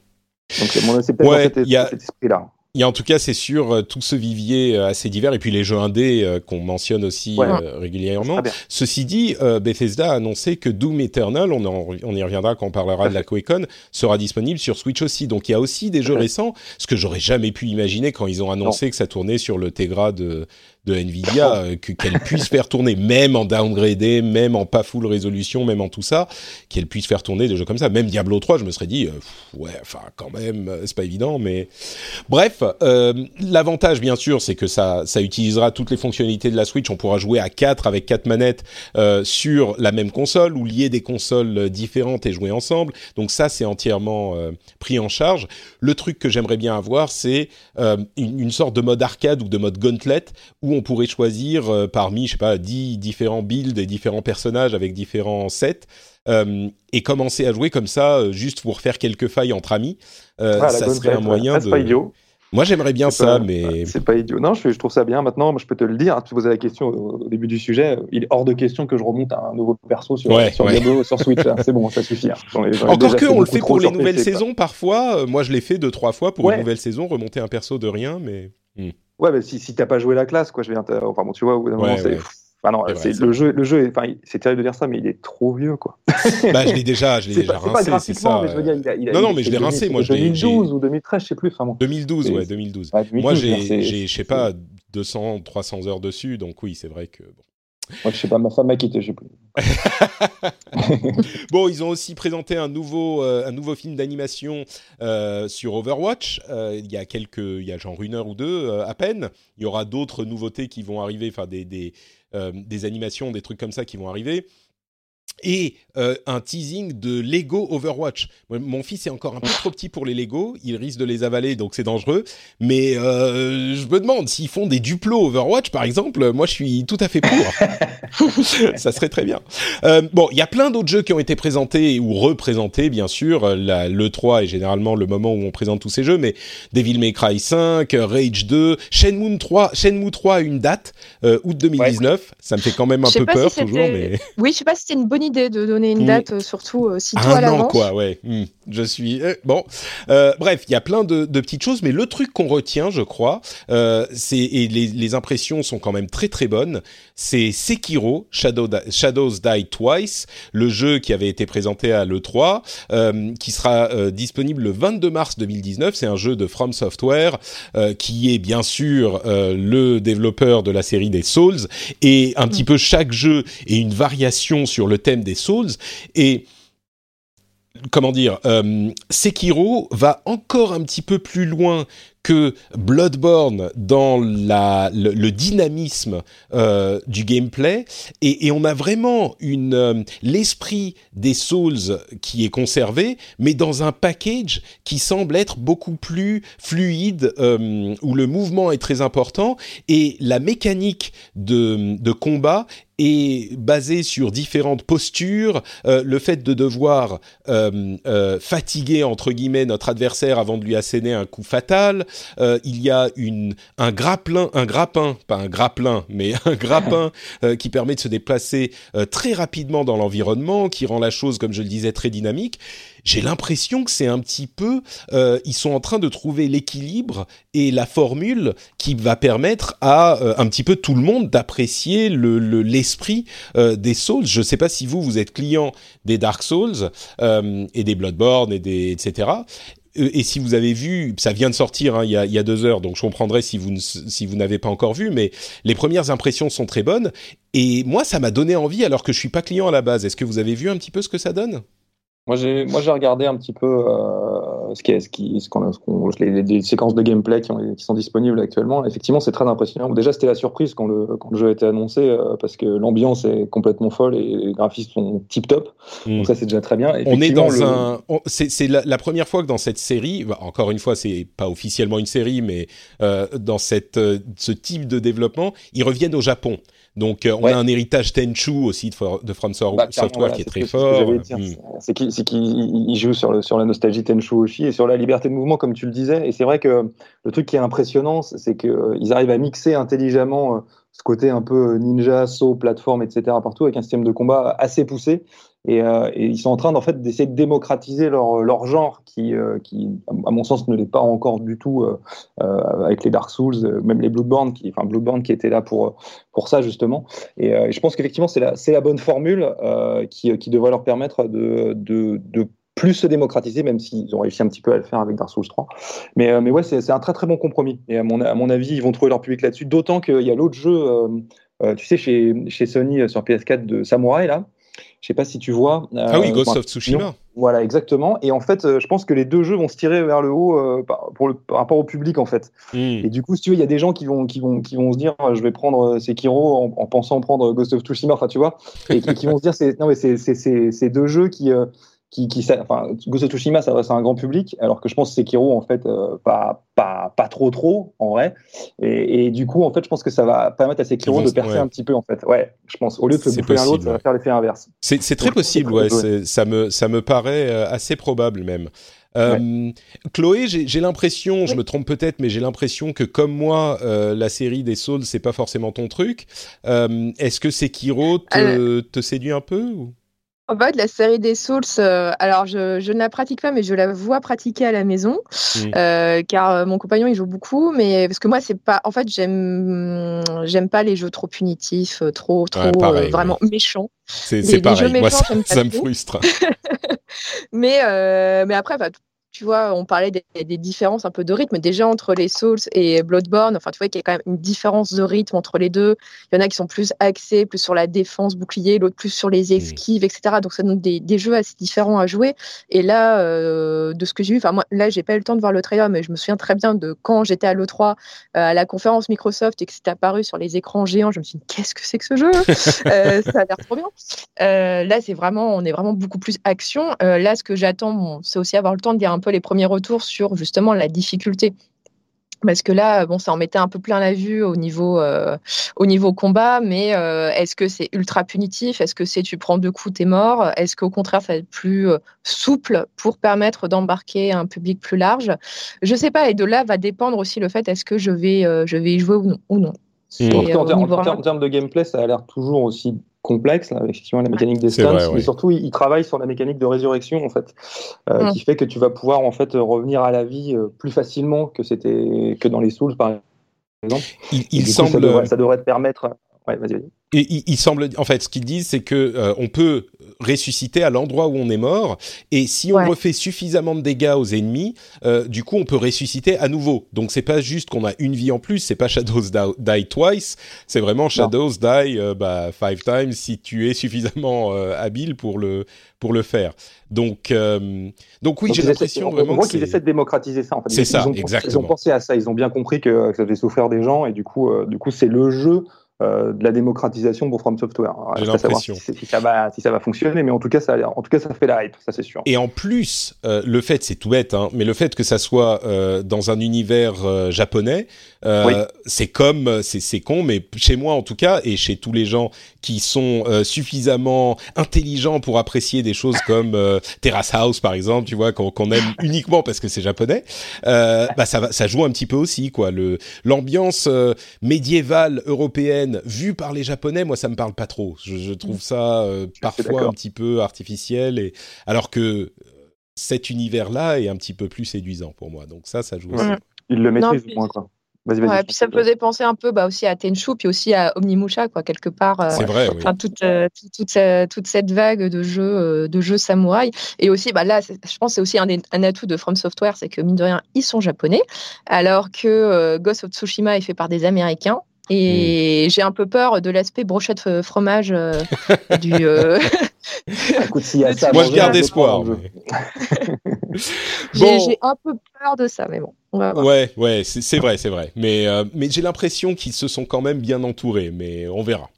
Donc, c'est peut-être ouais, cet, a... cet esprit-là. Il y a en tout cas, c'est sûr, euh, tout ce vivier euh, assez divers, et puis les jeux indés euh, qu'on mentionne aussi ouais, euh, régulièrement. Ceci dit, euh, Bethesda a annoncé que Doom Eternal, on, en, on y reviendra quand on parlera de la QuakeCon, sera disponible sur Switch aussi. Donc il y a aussi des jeux récents, ce que j'aurais jamais pu imaginer quand ils ont annoncé non. que ça tournait sur le Tegra de, de Nvidia euh, qu'elle puisse faire tourner, même en downgradé, même en pas full résolution, même en tout ça, qu'elle puisse faire tourner des jeux comme ça. Même Diablo 3, je me serais dit, euh, ouais, enfin quand même, c'est pas évident, mais bref. L'avantage, bien sûr, c'est que ça, ça utilisera toutes les fonctionnalités de la Switch. On pourra jouer à 4 avec quatre manettes sur la même console ou lier des consoles différentes et jouer ensemble. Donc ça, c'est entièrement pris en charge. Le truc que j'aimerais bien avoir, c'est une, une sorte de mode arcade ou de mode gauntlet où on pourrait choisir euh, parmi, je sais pas, 10 différents builds et différents personnages avec différents sets. Euh, et commencer à jouer comme ça, euh, juste pour faire quelques failles entre amis. ça serait un moyen de. Pas idiot. Moi, j'aimerais bien ça, mais c'est pas idiot. Non, je, trouve ça bien. Maintenant, je peux te le dire. Hein, tu posais la question au, début du sujet. Il est hors de question que je remonte à un nouveau perso sur sur, sur Switch. c'est bon, ça suffit. Hein. Encore que on le fait pour les nouvelles saisons parfois. moi, je l'ai fait deux trois fois pour une nouvelle saison, remonter un perso de rien, mais. Hmm. Ouais, mais si, si t'as pas joué la classe, quoi, je viens. Enfin bon, tu vois, au bout d'un moment, c'est. Enfin non, c'est le jeu, le jeu, enfin, c'est terrible de dire ça, mais il est trop vieux, quoi. bah, je l'ai déjà, je l'ai déjà pas, rincé, c'est ça. Mais je veux dire, il a, il a, non, non, mais je l'ai rincé, moi. 2012 ou 2013, je sais plus. Enfin, bon. 2012, ouais, 2012. moi, j'ai, je sais pas, 200, 300 heures dessus, donc oui, c'est vrai que. Bon. Moi, je sais pas, ma femme m'a quitté, je sais plus. bon, ils ont aussi présenté un nouveau, euh, un nouveau film d'animation euh, sur Overwatch. Euh, il y a quelques, il y a genre une heure ou deux à peine. Il y aura d'autres nouveautés qui vont arriver, enfin des, des, des animations, des trucs comme ça qui vont arriver et euh, un teasing de Lego Overwatch. Mon fils est encore un peu trop petit pour les Lego, il risque de les avaler, donc c'est dangereux. Mais euh, je me demande s'ils font des duplos Overwatch, par exemple. Moi, je suis tout à fait pour. Ça serait très bien. Euh, bon, il y a plein d'autres jeux qui ont été présentés ou représentés, bien sûr. le 3 est généralement le moment où on présente tous ces jeux, mais Devil May Cry 5, Rage 2, Shenmue 3. Shenmue 3 a une date, août 2019. Ça me fait quand même un peu peur toujours, mais. Oui, je sais pas si c'était une bonne idée de donner une mm. date, euh, surtout euh, si toi Un an, quoi, ouais. Mm. Je suis eh, bon. Euh, bref, il y a plein de, petites choses, mais le truc qu'on retient, je crois, c'est et les, impressions sont quand même très très bonnes. C'est Sekiro Shadow, Shadows Die Twice, le jeu qui avait été présenté à l'E3, qui sera disponible le 22 mars 2019. C'est un jeu de From Software qui est bien sûr le développeur de la série des Souls et un petit mm. peu chaque jeu est une variation sur le thème des Souls et comment dire, euh, Sekiro va encore un petit peu plus loin que Bloodborne dans le, dynamisme euh, du gameplay et, on a vraiment euh, l'esprit des Souls qui est conservé, mais dans un package qui semble être beaucoup plus fluide où le mouvement est très important et la mécanique de, combat est basé sur différentes postures, euh, le fait de devoir euh, euh, fatiguer entre guillemets notre adversaire avant de lui asséner un coup fatal. Il y a un grappin, un grappin, pas un grappin, mais un grappin qui permet de se déplacer très rapidement dans l'environnement, qui rend la chose, comme je le disais, très dynamique j'ai l'impression que c'est un petit peu, euh, ils sont en train de trouver l'équilibre et la formule qui va permettre à euh, un petit peu tout le monde d'apprécier le, l'esprit euh, des Souls. Je ne sais pas si vous, vous êtes client des Dark Souls et des Bloodborne et des etc. Et si vous avez vu, ça vient de sortir hein, il, y a, il, y a, deux heures, donc je comprendrai si vous, si vous n'avez pas encore vu, mais les premières impressions sont très bonnes. Et moi, ça m'a donné envie alors que je suis pas client à la base. Est-ce que vous avez vu un petit peu ce que ça donne? Moi, j'ai, moi, j'ai regardé un petit peu euh, ce, qui est, ce, qui, ce qu'on, ce qu'on, les, les, séquences de gameplay qui, ont, qui, sont disponibles actuellement. Effectivement, c'est très impressionnant. Déjà, c'était la surprise quand le, quand le jeu a été annoncé, euh, parce que l'ambiance est complètement folle et les graphismes sont tip top. Mm. Donc ça, c'est déjà très bien. On est dans un, c'est, c'est la, première fois que dans cette série, bah, encore une fois, c'est pas officiellement une série, mais euh, dans cette, euh, ce type de développement, ils reviennent au Japon. Donc, euh, on a un héritage Tenchu aussi de, de From bah, Software qui est très fort. Hmm. C'est qu'il joue sur, le, sur la nostalgie Tenchu aussi et sur la liberté de mouvement, comme tu le disais. Et c'est vrai que le truc qui est impressionnant, c'est qu'ils euh, arrivent à mixer intelligemment euh, ce côté un peu ninja, saut, plateforme, etc. partout avec un système de combat assez poussé. Et, euh, et, ils sont en train en fait d'essayer de démocratiser leur, leur genre qui, euh, qui, à mon sens, ne l'est pas encore du tout euh, euh avec les Dark Souls, même les Bloodborne, qui, enfin Bloodborne qui était là pour pour ça justement. Et, et je pense qu'effectivement c'est la c'est la bonne formule qui, qui devrait leur permettre de, de, de plus se démocratiser, même s'ils ont réussi un petit peu à le faire avec Dark Souls 3. Mais, euh, mais ouais, c'est un très très bon compromis. Et à mon, à mon avis, ils vont trouver leur public là-dessus. D'autant qu'il y a l'autre jeu, euh, euh, tu sais, chez, chez Sony sur PS4 de Samurai, là. Je sais pas si tu vois. ah oui, Ghost of Tsushima. Voilà, exactement. Et en fait, je pense que les deux jeux vont se tirer vers le haut pour le, par rapport au public, en fait. Hmm. Et du coup, si tu veux, il y a des gens qui vont, qui vont, qui vont se dire, je vais prendre Sekiro en, en pensant prendre Ghost of Tsushima, enfin, tu vois, et qui, qui vont se dire, non, mais c'est deux jeux qui, qui, qui enfin, Ghost of Tsushima s'adresse à un grand public, alors que je pense que Sekiro en fait euh, pas, pas, pas trop trop en vrai. Et, et, du coup en fait je pense que ça va permettre à Sekiro de percer un petit peu en fait. Ouais, je pense au lieu de se bouffer un l'autre, ça va faire l'effet inverse. C'est très possible, ouais. Ça me ça me paraît euh, assez probable même. Euh, Chloé, j'ai l'impression, je me trompe peut-être, mais j'ai l'impression que comme moi, euh, la série des Souls, c'est pas forcément ton truc. Euh, Est-ce que Sekiro te, te séduit un peu ou? En fait, la série des Souls, euh, alors je, je, ne la pratique pas, mais je la vois pratiquer à la maison, mmh. euh, car euh, mon compagnon il joue beaucoup, mais parce que moi c'est pas, en fait j'aime j'aime pas les jeux trop punitifs, trop trop vraiment méchants. C'est pareil, moi ça, ça me frustre. mais mais après, bah, tu vois, on parlait des, différences un peu de rythme déjà entre les Souls et Bloodborne. Enfin, tu vois qu'il y a quand même une différence de rythme entre les deux. Il y en a qui sont plus axés, plus sur la défense, bouclier, l'autre plus sur les esquives, etc. Donc ça donne des, jeux assez différents à jouer. Et là, euh, de ce que j'ai vu, enfin moi, là, j'ai pas eu le temps de voir le trailer, mais je me souviens très bien de quand j'étais à l'E3 euh, à la conférence Microsoft et que c'était apparu sur les écrans géants. Je me suis dit, qu'est-ce que c'est que ce jeu? Euh, Ça a l'air trop bien. là, c'est vraiment, on est vraiment beaucoup plus action. là, ce que j'attends, c'est aussi avoir le temps de dire un peu les premiers retours sur justement la difficulté. Parce que là, bon, ça en mettait un peu plein la vue au niveau, euh, au niveau combat, mais euh, est-ce que c'est ultra punitif? Est-ce que c'est tu prends deux coups, t'es mort? Est-ce qu'au contraire, ça va être plus euh, souple pour permettre d'embarquer un public plus large? Je sais pas, et de là va dépendre aussi le fait est-ce que je vais, je vais y jouer ou non. Ou non. En, termes de gameplay, ça a l'air toujours aussi complexe, là, effectivement, la mécanique des stunts, mais surtout, il, travaille sur la mécanique de résurrection, en fait, euh, mm. qui fait que tu vas pouvoir, en fait, revenir à la vie euh, plus facilement que c'était que dans les Souls, par exemple. Il, semble... ça, devrait, te permettre... Ouais, vas-y, vas-y. Et il, semble, en fait, ce qu'ils disent, c'est que euh, on peut ressusciter à l'endroit où on est mort, et si on refait suffisamment de dégâts aux ennemis, euh, du coup, on peut ressusciter à nouveau. Donc, c'est pas juste qu'on a une vie en plus, c'est pas Shadows die, twice, c'est vraiment Shadows die euh, bah, five times si tu es suffisamment habile pour le pour le faire. Donc, donc oui, j'ai l'impression vraiment. On voit qu'ils essaient de démocratiser ça. En fait. C'est ça, ont, exactement. Ils ont pensé à ça, ils ont bien compris que, que ça devait souffrir des gens, et du coup, du coup, c'est le jeu euh, de la démocratisation pour From Software. J'ai l'impression. Si, si, ça va, si ça va fonctionner, mais en tout cas, ça, en tout cas, ça fait la hype, ça c'est sûr. Et en plus, euh, le fait, c'est tout bête, hein, mais le fait que ça soit euh, dans un univers euh, japonais, c'est comme, c'est con, mais chez moi en tout cas, et chez tous les gens qui sont suffisamment intelligents pour apprécier des choses comme Terrace House par exemple, tu vois, qu'on aime uniquement parce que c'est japonais, bah ça va, ça joue un petit peu aussi, quoi. Le l'ambiance médiévale européenne vue par les Japonais, moi ça me parle pas trop. Je, trouve ça euh, parfois un petit peu artificiel, et alors que euh, cet univers-là est un petit peu plus séduisant pour moi. Donc ça, ça joue aussi. Il le maîtrise au moins quoi. Vas -y, vas -y, puis ça me faisait penser un peu bah, aussi à Tenchu, puis aussi à Omnimusha, quoi, quelque part. Euh, c'est vrai, oui. toute, toute, toute, cette vague de jeux, de jeux samouraï. Et aussi, bah, là, je pense que c'est aussi un, un, atout de From Software, c'est que, mine de rien, ils sont japonais, alors que Ghost of Tsushima est fait par des Américains. Et hmm. j'ai un peu peur de l'aspect brochette euh, fromage euh, du. Euh, Écoute, y a ça, Moi, je garde espoir. J'ai un peu peur de ça, mais bon. Ouais, ouais, c'est vrai, c'est vrai. Mais, mais j'ai l'impression qu'ils se sont quand même bien entourés, mais on verra.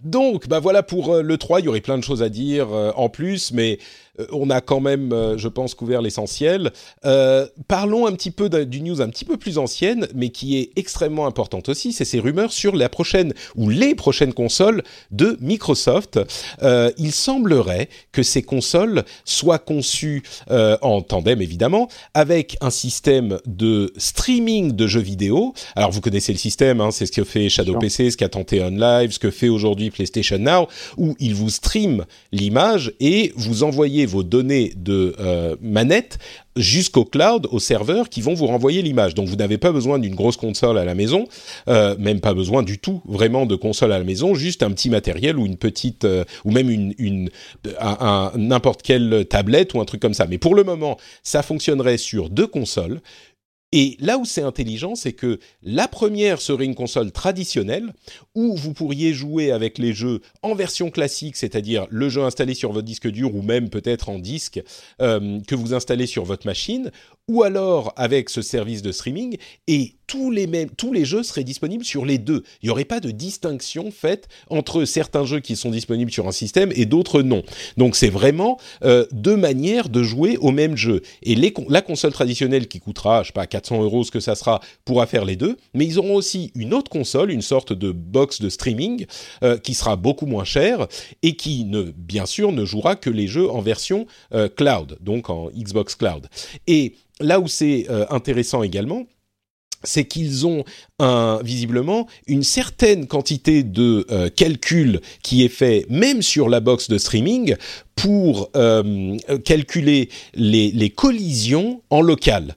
donc, bah voilà pour le 3, il y aurait plein de choses à dire en plus, mais euh, on a quand même, euh, je pense, couvert l'essentiel. Euh, parlons un petit peu d'une news un petit peu plus ancienne, mais qui est extrêmement importante aussi. C'est ces rumeurs sur la prochaine ou les prochaines consoles de Microsoft. il semblerait que ces consoles soient conçues en tandem, évidemment, avec un système de streaming de jeux vidéo. Alors, vous connaissez le système, hein, c'est ce que fait Shadow PC, ce qu'a tenté OnLive, ce que fait aujourd'hui PlayStation Now, où il vous stream l'image et vous envoyez vos données de euh, manette jusqu'au cloud, aux serveurs qui vont vous renvoyer l'image. Donc vous n'avez pas besoin d'une grosse console à la maison, euh, même pas besoin du tout vraiment de console à la maison, juste un petit matériel ou une petite, euh, ou même une n'importe quelle tablette ou un truc comme ça. Mais pour le moment, ça fonctionnerait sur deux consoles, et là où c'est intelligent, c'est que la première serait une console traditionnelle où vous pourriez jouer avec les jeux en version classique, c'est-à-dire le jeu installé sur votre disque dur ou même peut-être en disque euh, que vous installez sur votre machine, ou alors avec ce service de streaming. Et tous les, mêmes, tous les jeux seraient disponibles sur les deux. Il n'y aurait pas de distinction faite entre certains jeux qui sont disponibles sur un système et d'autres non. Donc c'est vraiment euh, deux manières de jouer au même jeu. Et la console traditionnelle qui coûtera, je sais pas, 400 euros ce que ça sera, pourra faire les deux. Mais ils auront aussi une autre console, une sorte de box de streaming euh, qui sera beaucoup moins chère et qui, ne, bien sûr, ne jouera que les jeux en version euh, cloud, donc en Xbox Cloud. Et là où c'est intéressant également, c'est qu'ils ont un, visiblement une certaine quantité de euh, calcul qui est fait même sur la box de streaming pour euh, calculer les, les, collisions en local,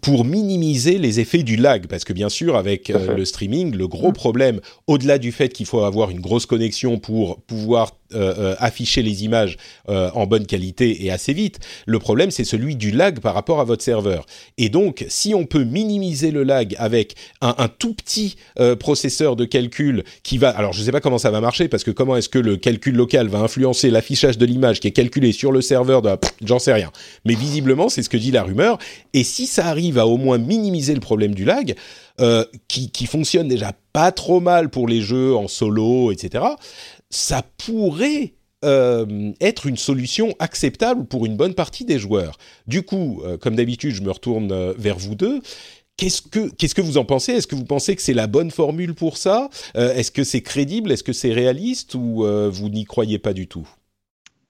pour minimiser les effets du lag, parce que bien sûr avec euh, le streaming, le gros problème, au-delà du fait qu'il faut avoir une grosse connexion pour pouvoir euh, afficher les images en bonne qualité et assez vite, le problème c'est celui du lag par rapport à votre serveur. Et donc si on peut minimiser le lag avec un, un tout petit processeur de calcul qui va, alors je ne sais pas comment ça va marcher, parce que comment est-ce que le calcul local va influencer l'affichage de l'image qui calculé sur le serveur de... J'en sais rien. Mais visiblement, c'est ce que dit la rumeur. Et si ça arrive à au moins minimiser le problème du lag, euh, qui, qui fonctionne déjà pas trop mal pour les jeux en solo, etc., ça pourrait euh, être une solution acceptable pour une bonne partie des joueurs. Du coup, euh, comme d'habitude, je me retourne vers vous deux. Qu'est-ce que, qu'est-ce que vous en pensez? Est-ce que vous pensez que c'est la bonne formule pour ça? Est-ce que c'est crédible? Est-ce que c'est réaliste? Ou vous n'y croyez pas du tout?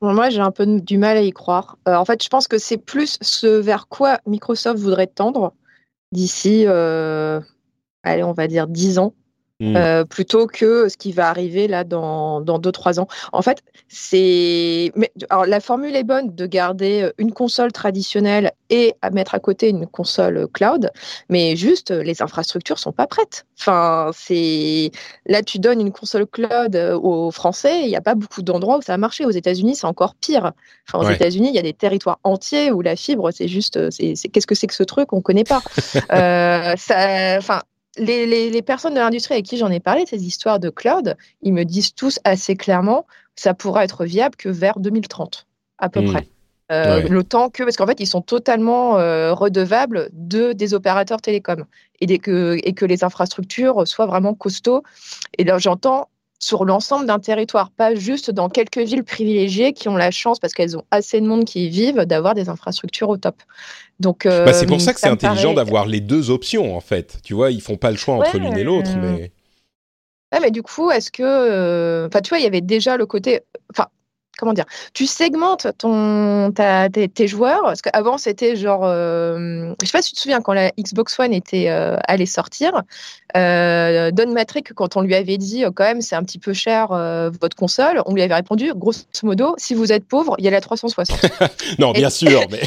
Moi, j'ai un peu du mal à y croire. Euh, en fait, je pense que c'est plus ce vers quoi Microsoft voudrait tendre d'ici, euh, allez, on va dire 10 ans. Mmh. Euh, plutôt que ce qui va arriver là dans, dans 2-3 ans. En fait, c'est. Alors, la formule est bonne de garder euh, une console traditionnelle et à mettre à côté une console cloud, mais juste les infrastructures sont pas prêtes. Enfin, c'est. Là, tu donnes une console cloud euh, aux Français, il n'y a pas beaucoup d'endroits où ça a marché. Aux États-Unis, c'est encore pire. Enfin, aux États-Unis, il y a des territoires entiers où la fibre, c'est juste. Qu'est-ce que c'est que ce truc On connaît pas. euh, ça... Enfin, les, personnes de l'industrie avec qui j'en ai parlé, ces histoires de cloud, ils me disent tous assez clairement, ça pourra être viable que vers 2030, à peu hmm. près. Euh, le temps que, parce qu'en fait, ils sont totalement euh, redevables de des opérateurs télécoms et, que, et que les infrastructures soient vraiment costauds. Et là, j'entends sur l'ensemble d'un territoire, pas juste dans quelques villes privilégiées qui ont la chance, parce qu'elles ont assez de monde qui y vivent, d'avoir des infrastructures au top. Donc, bah, c'est pour euh, ça que c'est intelligent d'avoir les deux options, en fait. Tu vois, ils font pas le choix entre l'une et l'autre, mais... Ouais, mais du coup, est-ce que... Euh, enfin, tu vois, il y avait déjà le côté... Enfin, comment dire, tu segmentes ton, ta, tes, joueurs. Parce qu'avant, c'était genre, euh, je sais pas si tu te souviens, quand la Xbox One était euh, allait sortir, euh, Don Matrick, quand on lui avait dit, quand même, c'est un petit peu cher votre console, on lui avait répondu, grosso modo, si vous êtes pauvre, il y a la 360. non, bien sûr, mais.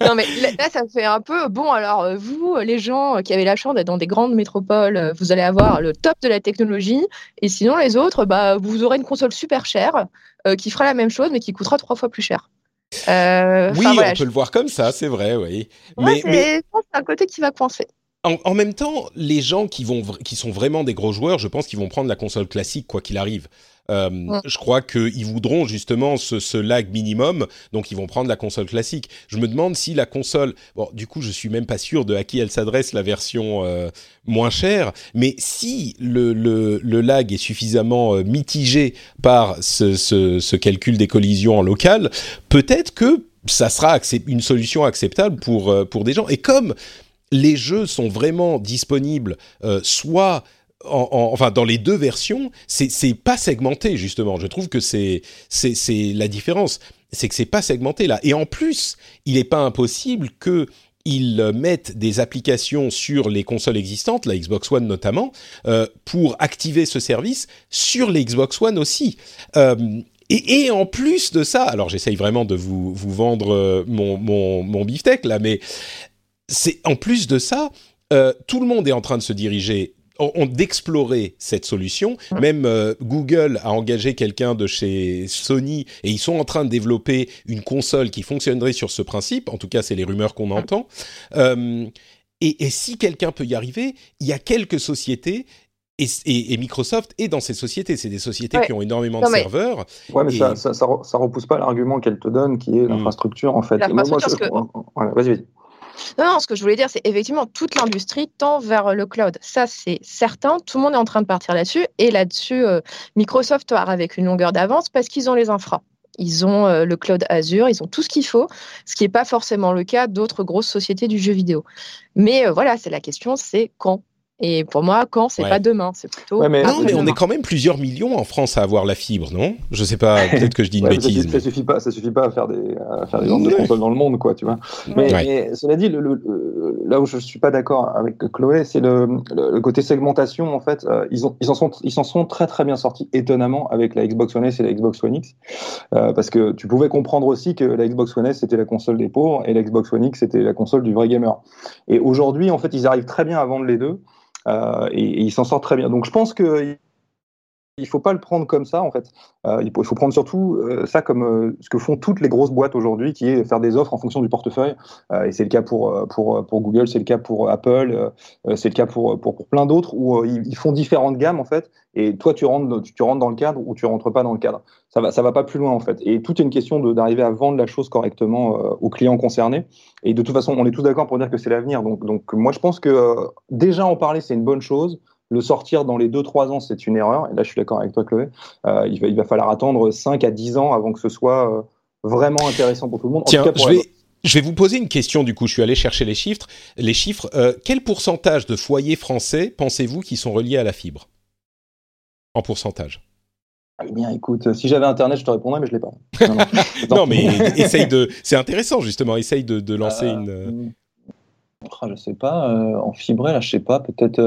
non, mais là, ça fait un peu, bon, alors, vous, les gens qui avez la chance d'être dans des grandes métropoles, vous allez avoir le top de la technologie, et sinon, les autres, bah, vous aurez une console super chère. Euh, qui fera la même chose mais qui coûtera trois fois plus cher. Euh, oui, on peut le voir comme ça, c'est vrai, oui. mais, c'est un côté qui va coincer. En, même temps, les gens qui, vont, qui sont vraiment des gros joueurs, je pense qu'ils vont prendre la console classique quoi qu'il arrive. Euh, Je crois qu'ils voudront justement ce, ce, lag minimum, donc ils vont prendre la console classique. Je me demande si la console, bon, du coup, je suis même pas sûr de à qui elle s'adresse la version euh, moins chère, mais si le, le, le lag est suffisamment euh, mitigé par ce, ce, ce calcul des collisions en local, peut-être que ça sera une solution acceptable pour, pour des gens. Et comme les jeux sont vraiment disponibles, euh, soit enfin dans les deux versions, c'est pas segmenté justement. Je trouve que c'est la différence, c'est que c'est pas segmenté là. Et en plus, il n'est pas impossible que ils mettent des applications sur les consoles existantes, la Xbox One notamment, euh, pour activer ce service sur les Xbox One aussi. Euh, Et, en plus de ça, alors j'essaye vraiment de vous, vous vendre mon, mon, mon beefsteak là, mais c'est en plus de ça, euh, tout le monde est en train de se diriger d'explorer cette solution. Même euh, Google a engagé quelqu'un de chez Sony et ils sont en train de développer une console qui fonctionnerait sur ce principe. En tout cas, c'est les rumeurs qu'on entend. Euh, et, si quelqu'un peut y arriver, il y a quelques sociétés. Et, Microsoft est dans ces sociétés. C'est des sociétés qui ont énormément de serveurs. Ouais, mais ça, ça, repousse pas l'argument qu'elle te donne, qui est hmm. l'infrastructure, en fait. Vas-y, vas-y. Non, non, ce que je voulais dire, c'est effectivement toute l'industrie tend vers le cloud. Ça, c'est certain. Tout le monde est en train de partir là-dessus. Et là-dessus, euh, Microsoft part avec une longueur d'avance parce qu'ils ont les infras. Ils ont euh, le cloud Azure, ils ont tout ce qu'il faut, ce qui n'est pas forcément le cas d'autres grosses sociétés du jeu vidéo. Mais euh, voilà, c'est la question, c'est quand et pour moi, quand c'est pas demain, c'est plutôt. mais, non, mais on est quand même plusieurs millions en France à avoir la fibre, non? Je sais pas, peut-être que je dis une bêtise. Ça, suffit pas, ça suffit pas à faire des, à faire des ventes de consoles dans le monde, quoi, tu vois. Mais, cela dit, le, là où je suis pas d'accord avec Chloé, c'est le, le, côté segmentation. En fait, euh, ils ont, ils en sont, ils s'en sont très très bien sortis, étonnamment, avec la Xbox One S et la Xbox One X, euh, parce que tu pouvais comprendre aussi que la Xbox One S c'était la console des pauvres et la Xbox One X c'était la console du vrai gamer. Et aujourd'hui, en fait, ils arrivent très bien à vendre les deux. Euh, et, et, il s'en sort très bien. Donc je pense que il faut pas le prendre comme ça en fait. Euh, il, faut, prendre surtout euh, ça comme euh, ce que font toutes les grosses boîtes aujourd'hui, qui est faire des offres en fonction du portefeuille. Euh, et c'est le cas pour pour pour Google, c'est le cas pour Apple, c'est le cas pour pour, pour plein d'autres où ils, ils, font différentes gammes en fait. Et toi tu rentres tu, rentres dans le cadre ou tu rentres pas dans le cadre. Ça va ça va pas plus loin en fait. Et tout est une question d'arriver à vendre la chose correctement aux clients concernés. Et de toute façon, on est tous d'accord pour dire que c'est l'avenir. Donc donc moi je pense que déjà en parler c'est une bonne chose. Le sortir dans les 2-3 ans, c'est une erreur. Et là, je suis d'accord avec toi, Chloé. Euh, il, va, il, va, falloir attendre 5 à 10 ans avant que ce soit euh, vraiment intéressant pour tout le monde. Tiens, je, vais, je vais vous poser une question, du coup. Je suis allé chercher les chiffres. Les chiffres euh, quel pourcentage de foyers français pensez-vous qui sont reliés à la fibre? En pourcentage eh bien, écoute, si j'avais Internet, je te répondrais, mais je l'ai pas. Non, mais essaye de. C'est intéressant, justement. Essaye de, de lancer une. Je ah, je sais pas. en fibré, là, je sais pas. Peut-être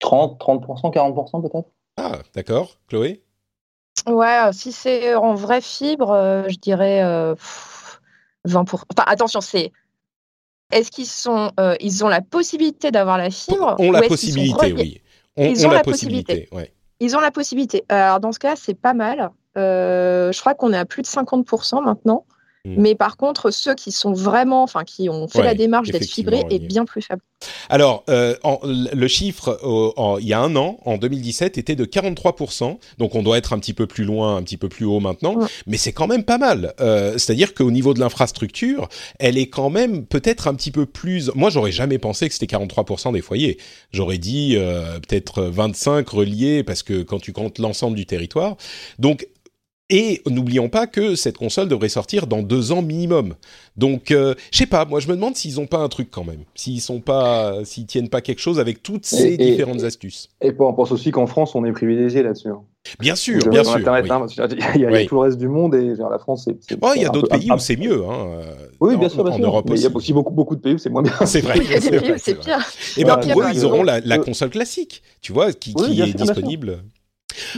30, 30%, 40% peut-être. Ah, d'accord. Chloé? Ouais, euh, si c'est en vraie fibre, euh, je dirais 20%. Euh, enfin, attention, c'est. Est-ce qu'ils sont, ils ont la possibilité d'avoir la fibre Ont la possibilité, oui. Ils ont, la, possibilité. Ils ont la possibilité. Alors dans ce cas, c'est pas mal. je crois qu'on est à plus de 50% maintenant. Mm. Mais par contre, ceux qui sont vraiment, enfin, qui ont fait la démarche d'être fibrés est bien plus faible. Alors, euh, le chiffre il y a un an, en 2017, était de 43%. Donc, on doit être un petit peu plus loin, un petit peu plus haut maintenant. Mais c'est quand même pas mal. Euh, c'est-à-dire qu'au niveau de l'infrastructure, elle est quand même peut-être un petit peu plus. Moi, j'aurais jamais pensé que c'était 43% des foyers. J'aurais dit euh, peut-être 25 reliés parce que quand tu comptes l'ensemble du territoire. Donc, et n'oublions pas que cette console devrait sortir dans deux ans minimum. Donc, euh, je sais pas, moi je me demande s'ils ont pas un truc quand même, s'ils sont pas, s'ils tiennent pas quelque chose avec toutes ces différentes astuces. Et on pense aussi qu'en France, on est privilégié là-dessus. Hein. Bien sûr, bien sûr. Internet, hein, il, y a, tout le reste du monde et genre, la France, c'est. Oh, il y a d'autres pays où c'est mieux. Hein, oui, bien sûr, bien sûr. Europe il y a aussi beaucoup, beaucoup de pays où c'est moins bien. C'est vrai. c'est pire. Et bien pour eux, ils auront la, console classique, tu vois, qui est disponible.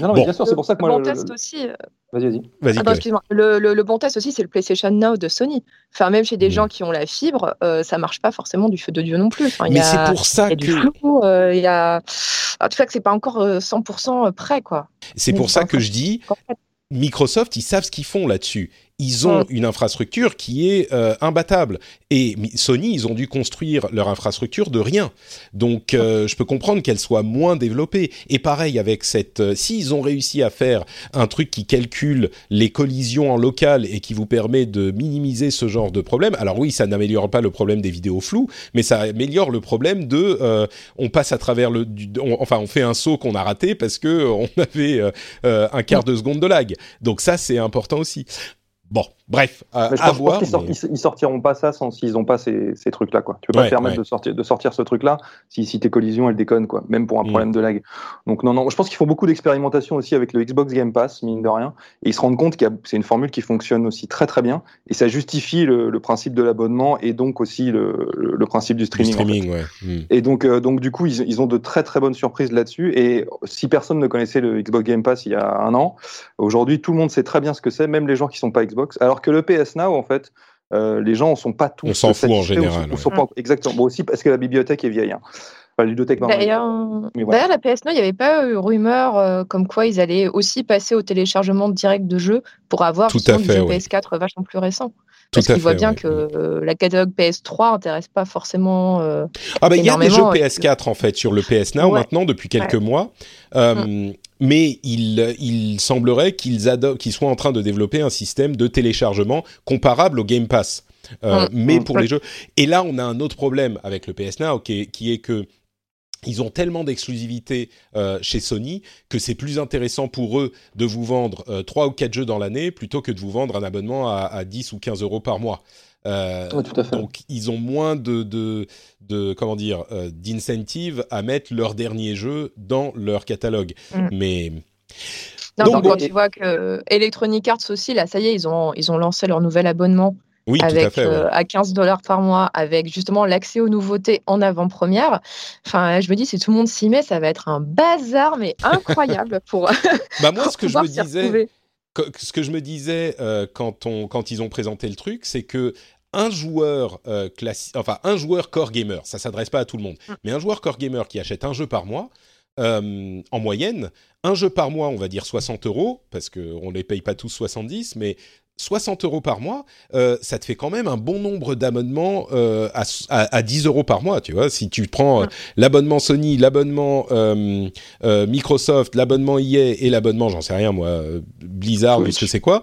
Non, non, bien sûr, c'est pour ça que moi. Le bon test aussi. Euh, vas-y, vas-y. excuse-moi. Le, le, bon test aussi, c'est le PlayStation Now de Sony. Enfin, même chez des mm. gens qui ont la fibre, euh, ça marche pas forcément du feu de Dieu non plus. Enfin, Mais c'est pour ça y a que. Du flou, euh, il y a. En tout cas, que c'est pas encore 100% prêt, quoi. C'est pour ça que je dis. Microsoft, ils savent ce qu'ils font là-dessus ils ont une infrastructure qui est euh, imbattable. Et Sony, ils ont dû construire leur infrastructure de rien. Donc, euh, je peux comprendre qu'elle soit moins développée. Et pareil avec cette, euh, s'ils ont réussi à faire un truc qui calcule les collisions en local et qui vous permet de minimiser ce genre de problème. Alors oui, ça n'améliore pas le problème des vidéos floues, mais ça améliore le problème de, on passe à travers le, enfin, on fait un saut qu'on a raté parce que on avait un quart de seconde de lag. Donc ça, c'est important aussi. Bon, Bref, Mais je à pense, je pense voir. qu'ils sort- mais- ils sortiront pas ça sans s'ils ont pas ces, ces trucs-là quoi. Tu peux pas te permettre ouais. de sortir de sortir ce truc-là si, si tes collisions elles déconnent quoi, même pour un Mm. problème de lag. Donc non non, je pense qu'ils font beaucoup d'expérimentation aussi avec le Xbox Game Pass mine de rien et ils se rendent compte que c'est une formule qui fonctionne aussi très très bien et ça justifie le, le principe de l'abonnement et donc aussi le, le, le principe du streaming. en fait. streaming, ouais. Hmm. Et donc, euh, donc du coup, ils, ils ont de très très bonnes surprises là-dessus. Et si personne ne connaissait le Xbox Game Pass il y a un an, aujourd'hui tout le monde sait très bien ce que c'est, même les gens qui sont pas Xbox. Alors que le PS Now, en fait, euh, les gens en sont pas tous. On s'en fout en général, ou ouais. sont pas- exactement. Bon aussi parce que la bibliothèque est vieille. Hein. Enfin. D'ailleurs, voilà. la PS9, il n'y avait pas eu rumeur euh, comme quoi ils allaient aussi passer au téléchargement direct de jeux pour avoir Tout à fait, jeu oui. PS4 vachement plus récent. Tout Parce à qu'ils voient bien ouais. que euh, la catalogue PS3 intéresse pas forcément. euh, Ah bah il y a des jeux énormément, et PS4 en fait sur le PS Now Ouais. maintenant depuis quelques mois, Euh, mais il, il semblerait qu'ils soient en train de développer un système de téléchargement comparable au Game Pass, Euh, Mm. mais Mm. pour les jeux. Et là on a un autre problème avec le PS Now qui est, qui est que ils ont tellement d'exclusivité euh, chez Sony que c'est plus intéressant pour eux de vous vendre euh, 3 ou 4 jeux dans l'année plutôt que de vous vendre un abonnement à, à 10 ou 15 euros par mois. Euh, Ouais, tout à fait. donc ils ont moins de, de, de comment dire euh, d'incentive à mettre leur dernier jeu dans leur catalogue. Mm. Mais Non, Donc, donc, bon, quand tu vois que Electronic Arts aussi, là, ça y est, ils ont, ils ont lancé leur nouvel abonnement oui, tout à avec, fait. ouais. euh, à 15 dollars par mois, avec justement l'accès aux nouveautés en avant-première. Enfin, je me dis, si tout le monde s'y met, ça va être un bazar, mais incroyable pour, Bah moi, ce que je me disais, ce que je me disais euh, quand on quand ils ont présenté le truc, c'est que un joueur euh, classi- enfin un joueur core gamer, ça s'adresse pas à tout le monde, Mm. mais un joueur core gamer qui achète un jeu par mois, euh, en moyenne, un jeu par mois, on va dire 60 euros, parce qu'on ne les paye pas tous 70, mais 60 euros par mois, euh, ça te fait quand même un bon nombre d'abonnements euh, à, à, à 10 euros par mois, tu vois. Si tu prends euh, l'abonnement Sony, l'abonnement Microsoft, l'abonnement EA et l'abonnement, j'en sais rien moi, Blizzard ou que c'est quoi,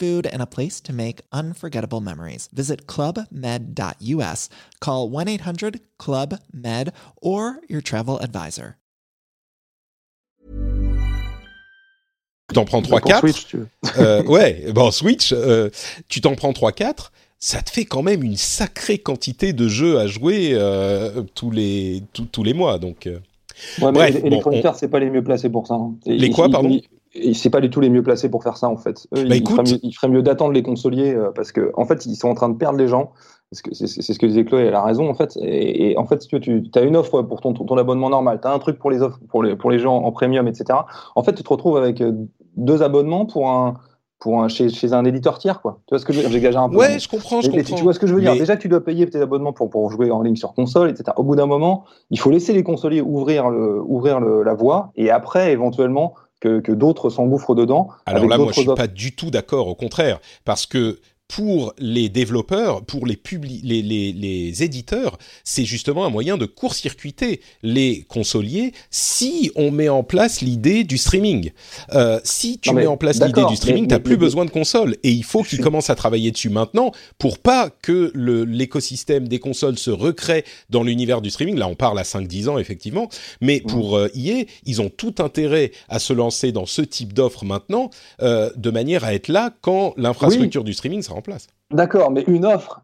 food, and a place to make unforgettable memories. Visit clubmed.us, call 1 800 Club Med, or your travel advisor. tu t'en prends Pour 3-4. Switch, tu veux. Euh, ouais, bon, Switch, euh, tu t'en prends 3-4, ça te fait quand même une sacrée quantité de jeux à jouer euh, tous, les, tous, tous les mois. Donc, euh, Ouais, mais Bref, les- bon, Electronic on- c'est pas les mieux placés pour ça. hein. Les ils- quoi, ils- pardon? ils- C'est pas du tout les mieux placés pour faire ça en fait. Eux, Bah, ils, écoute. feraient mieux, ils feraient mieux d'attendre les consoliers euh, parce que en fait ils sont en train de perdre les gens. Parce que c'est c'est- c'est ce que disait Chloé, elle a raison en fait. Et, et en fait, si tu, tu as une offre pour ton, ton abonnement normal, tu as un truc pour les offres pour les, pour les gens en premium, etc. En fait, tu te retrouves avec euh, deux abonnements pour un, pour un, chez, chez un éditeur tiers. Quoi. Tu vois ce que je veux dire? J'exagère un peu. ouais, je comprends, je mais- mais comprends. tu vois ce que je veux dire? Mais- Déjà, tu dois payer tes abonnements pour, pour jouer en ligne sur console, etc. Au bout d'un moment, il faut laisser les consoliers ouvrir, le, ouvrir le, la voie et après, éventuellement, que, que d'autres s'engouffrent dedans. Alors avec là, moi, je suis offres. pas du tout d'accord, au contraire, parce que pour les développeurs, pour les, les, les, les, éditeurs, c'est justement un moyen de court-circuiter les consoliers si on met en place l'idée du streaming. Euh, si tu mets en place l'idée du streaming, tu n'as plus besoin de console. Et il faut qu'ils commencent à travailler dessus maintenant pour pas que l'écosystème des consoles se recrée dans l'univers du streaming. Là, on parle à 5-10 ans, effectivement. Mais pour euh, EA, ils ont tout intérêt à se lancer dans ce type d'offre maintenant, euh, de manière à être là quand l'infrastructure du streaming sera en place. D'accord, mais une offre,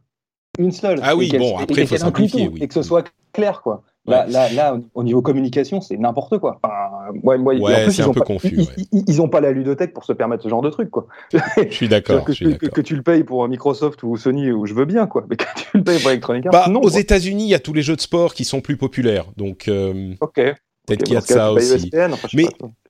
une seule. Ah oui, bon, après, il faut simplifier. Oui. Et que ce soit clair, quoi. Là, là, là, au niveau communication, c'est n'importe quoi. ouais, moi, ouais, c'est un peu pas, confus. Ils n'ont pas la ludothèque pour se permettre ce genre de truc, quoi. Je suis d'accord. que, que, tu le payes pour Microsoft ou Sony, ou je veux bien, quoi. Mais que tu le payes pour Electronic Arts, bah, non. Aux États-Unis, il y a tous les jeux de sport qui sont plus populaires, donc. Euh, ok. Peut-être qu'il y a de ça aussi. mais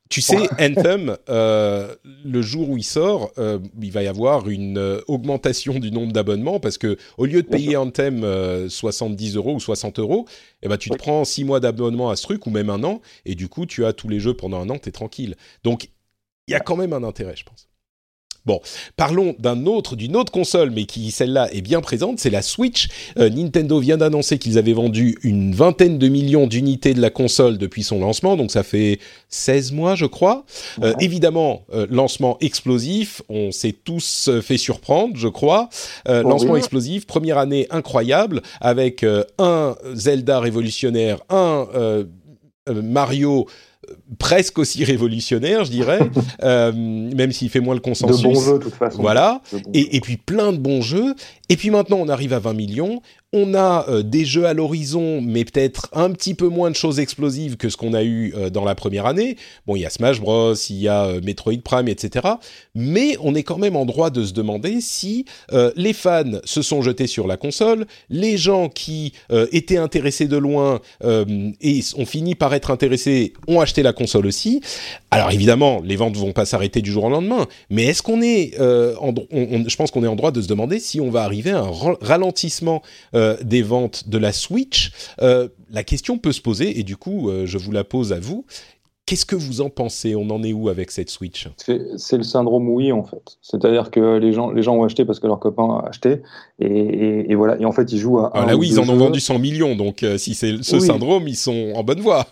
tu sais, Anthem, euh, le jour où il sort, euh, il va y avoir une euh, augmentation du nombre d'abonnements parce que au lieu de payer Anthem 70 euros ou 60 euros, eh ben, tu te prends 6 mois d'abonnement à ce truc ou même un an et du coup, tu as tous les jeux pendant un an, tu es tranquille. Donc, il y a quand même un intérêt, je pense. Bon, parlons d'un autre, d'une autre console, mais qui celle-là est bien présente, c'est la Switch. Euh, Nintendo vient d'annoncer qu'ils avaient vendu une vingtaine de millions d'unités de la console depuis son lancement, donc ça fait 16 mois, je crois. Euh, évidemment, euh, lancement explosif, on s'est tous fait surprendre, je crois. Oh lancement explosif, première année incroyable, avec un Zelda révolutionnaire, un Mario presque aussi révolutionnaire, je dirais, euh, même s'il fait moins le consensus. De bons jeux, de toute façon. Voilà. Et, et, puis plein de bons jeux. Et puis maintenant, on arrive à 20 millions. On a euh, des jeux à l'horizon, mais peut-être un petit peu moins de choses explosives que ce qu'on a eu euh, dans la première année. Bon, il y a Smash Bros, il y a Metroid Prime, etc. Mais on est quand même en droit de se demander si les fans se sont jetés sur la console, les gens qui étaient intéressés de loin et ont fini par être intéressés ont acheté la console aussi. Alors évidemment, les ventes vont pas s'arrêter du jour au lendemain, mais est-ce qu'on est, en, je pense qu'on est en droit de se demander si on va arriver à un ralentissement euh, des ventes de la Switch, euh, la question peut se poser, et du coup, euh, je vous la pose à vous. Qu'est-ce que vous en pensez? On en est où avec cette Switch? C'est le syndrome oui en fait. C'est-à-dire que les gens, les gens ont acheté parce que leur copain a acheté et, voilà. Et en fait, ils jouent à. Ah là oui, ils en ont vendu 100 millions, donc si c'est ce syndrome, ils sont en bonne voie.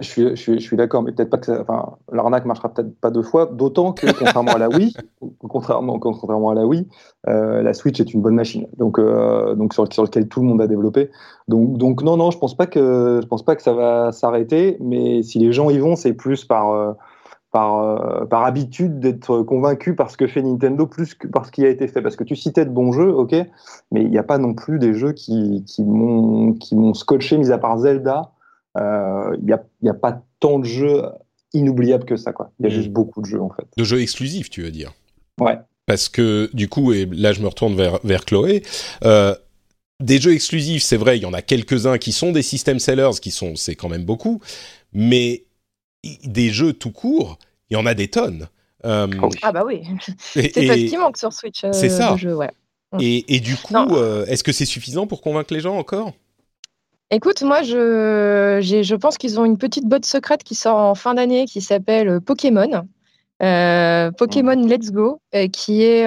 Je suis, je suis, je suis d'accord, mais peut-être pas que ça, enfin, l'arnaque marchera peut-être pas deux fois, d'autant que contrairement à la Wii, contrairement, contrairement à la Wii, euh, la Switch est une bonne machine, donc, euh, donc sur, sur lequel tout le monde a développé. Donc, donc non, non, je pense pas que, je pense pas que ça va s'arrêter, mais si les gens y vont, c'est plus par, euh, par, euh, par habitude d'être convaincu par ce que fait Nintendo plus que par ce qui a été fait. Parce que tu citais de bons jeux, ok, mais il n'y a pas non plus des jeux qui, qui m'ont scotché, mis à part Zelda il euh, n'y a, y a pas tant de jeux inoubliables que ça. Il y a hmm. juste beaucoup de jeux, en fait. De jeux exclusifs, tu veux dire Ouais. Parce que, du coup, et là, je me retourne vers, vers Chloé, euh, des jeux exclusifs, c'est vrai, il y en a quelques-uns qui sont des system sellers, qui sont, c'est quand même beaucoup, mais des jeux tout court, il y en a des tonnes. Euh, ah bah oui, c'est effectivement que sur Switch. c'est ça. ouais. et, et, du coup, est-ce que c'est suffisant pour convaincre les gens encore? Écoute, moi, je, je pense qu'ils ont une petite botte secrète qui sort en fin d'année qui s'appelle euh, Pokémon. Euh, Pokémon mmh. Let's Go, euh, qui est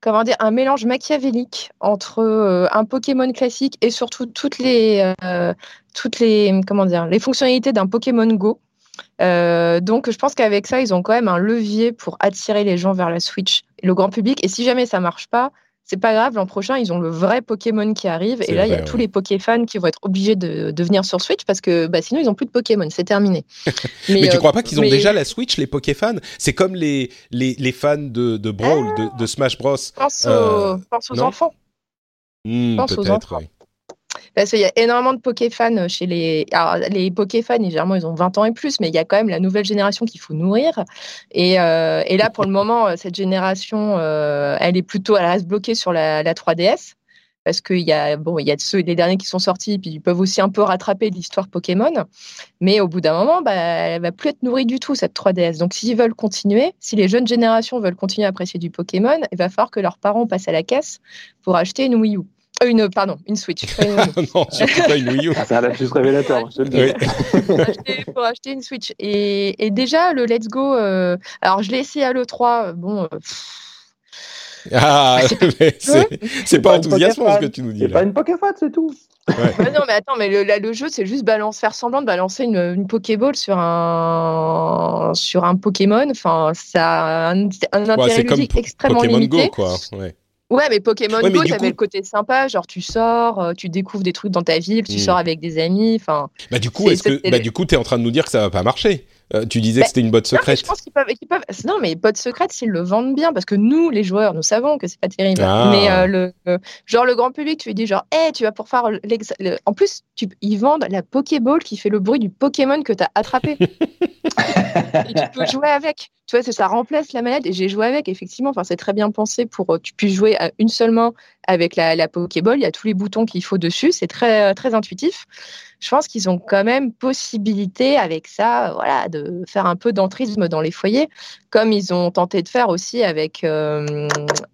comment dire, un mélange machiavélique entre un Pokémon classique et surtout toutes les, toutes les, comment dire, les fonctionnalités d'un Pokémon Go. donc, je pense qu'avec ça, ils ont quand même un levier pour attirer les gens vers la Switch, le grand public. Et si jamais ça marche pas, c'est pas grave, l'an prochain, ils ont le vrai Pokémon qui arrive. Et là, il y a tous les Pokéfans qui vont être obligés de, de, venir sur Switch parce que bah, sinon, ils n'ont plus de Pokémon. C'est terminé. mais, tu euh, crois pas qu'ils ont déjà la Switch, les Pokéfans? C'est comme les, les, les, fans de, de Brawl, de, Smash Bros. Pense, euh, pense aux enfants. Hmm, pense aux enfants. Parce qu'il y a énormément de Pokéfans euh, chez les. Alors, les Pokéfans, généralement, ils ont 20 ans et plus, mais il y a quand même la nouvelle génération qu'il faut nourrir. Et, euh, là, pour le moment, euh, cette génération, elle est plutôt. Elle reste bloquée sur la, 3DS. Parce qu'il y a, bon, il y a ceux, les derniers qui sont sortis, puis ils peuvent aussi un peu rattraper l'histoire Pokémon. Mais au bout d'un moment, bah, elle va plus être nourrie du tout, cette 3DS. Donc, s'ils veulent continuer, si les jeunes générations veulent continuer à apprécier du Pokémon, il va falloir que leurs parents passent à la caisse pour acheter une Wii U. Euh, une, pardon, une Switch. non, surtout pas une Wii U. Ah, c'est un juste révélateur, je le pour, acheter, une Switch. Et, et, déjà, le Let's Go, euh, alors je l'ai essayé à l'E3, bon, euh, Ah, c'est pas, enthousiasmant ce que tu nous dis. C'est pas une Pokéfat, c'est tout. non, mais attends, mais le, le jeu, c'est juste balance, faire semblant de balancer une, une Pokéball sur un, sur un Pokémon. Enfin, ça a un, un intérêt ludique extrêmement Pokémon limité. Go, quoi. Ouais. Ouais, mais Pokémon Ouais, mais Go, t'avais coup- le côté sympa, genre tu sors, euh, tu découvres des trucs dans ta ville, tu Mm. sors avec des amis, enfin. Bah du coup, est-ce que bah, du coup, t'es en train de nous dire que ça va pas marcher Euh, Tu disais Bah, que c'était une botte Non, secrète. je pense qu'ils peuvent. Non, mais potes secrètes, s'ils le vendent bien, parce que nous, les joueurs, nous savons que c'est pas terrible. Ah. Mais euh, le, genre le grand public, tu lui dis genre, hey, tu vas pour faire l'ex- le- En plus, tu, ils vendent la Pokéball qui fait le bruit du Pokémon que tu as attrapé. et tu peux jouer avec. Ça remplace la manette et j'ai joué avec, effectivement. Enfin, c'est très bien pensé pour que tu puisses jouer à une seule main avec la, la Pokéball. Il y a tous les boutons qu'il faut dessus. C'est très, très intuitif. Je pense qu'ils ont quand même possibilité avec ça, voilà, de faire un peu d'entrisme dans les foyers, comme ils ont tenté de faire aussi avec euh,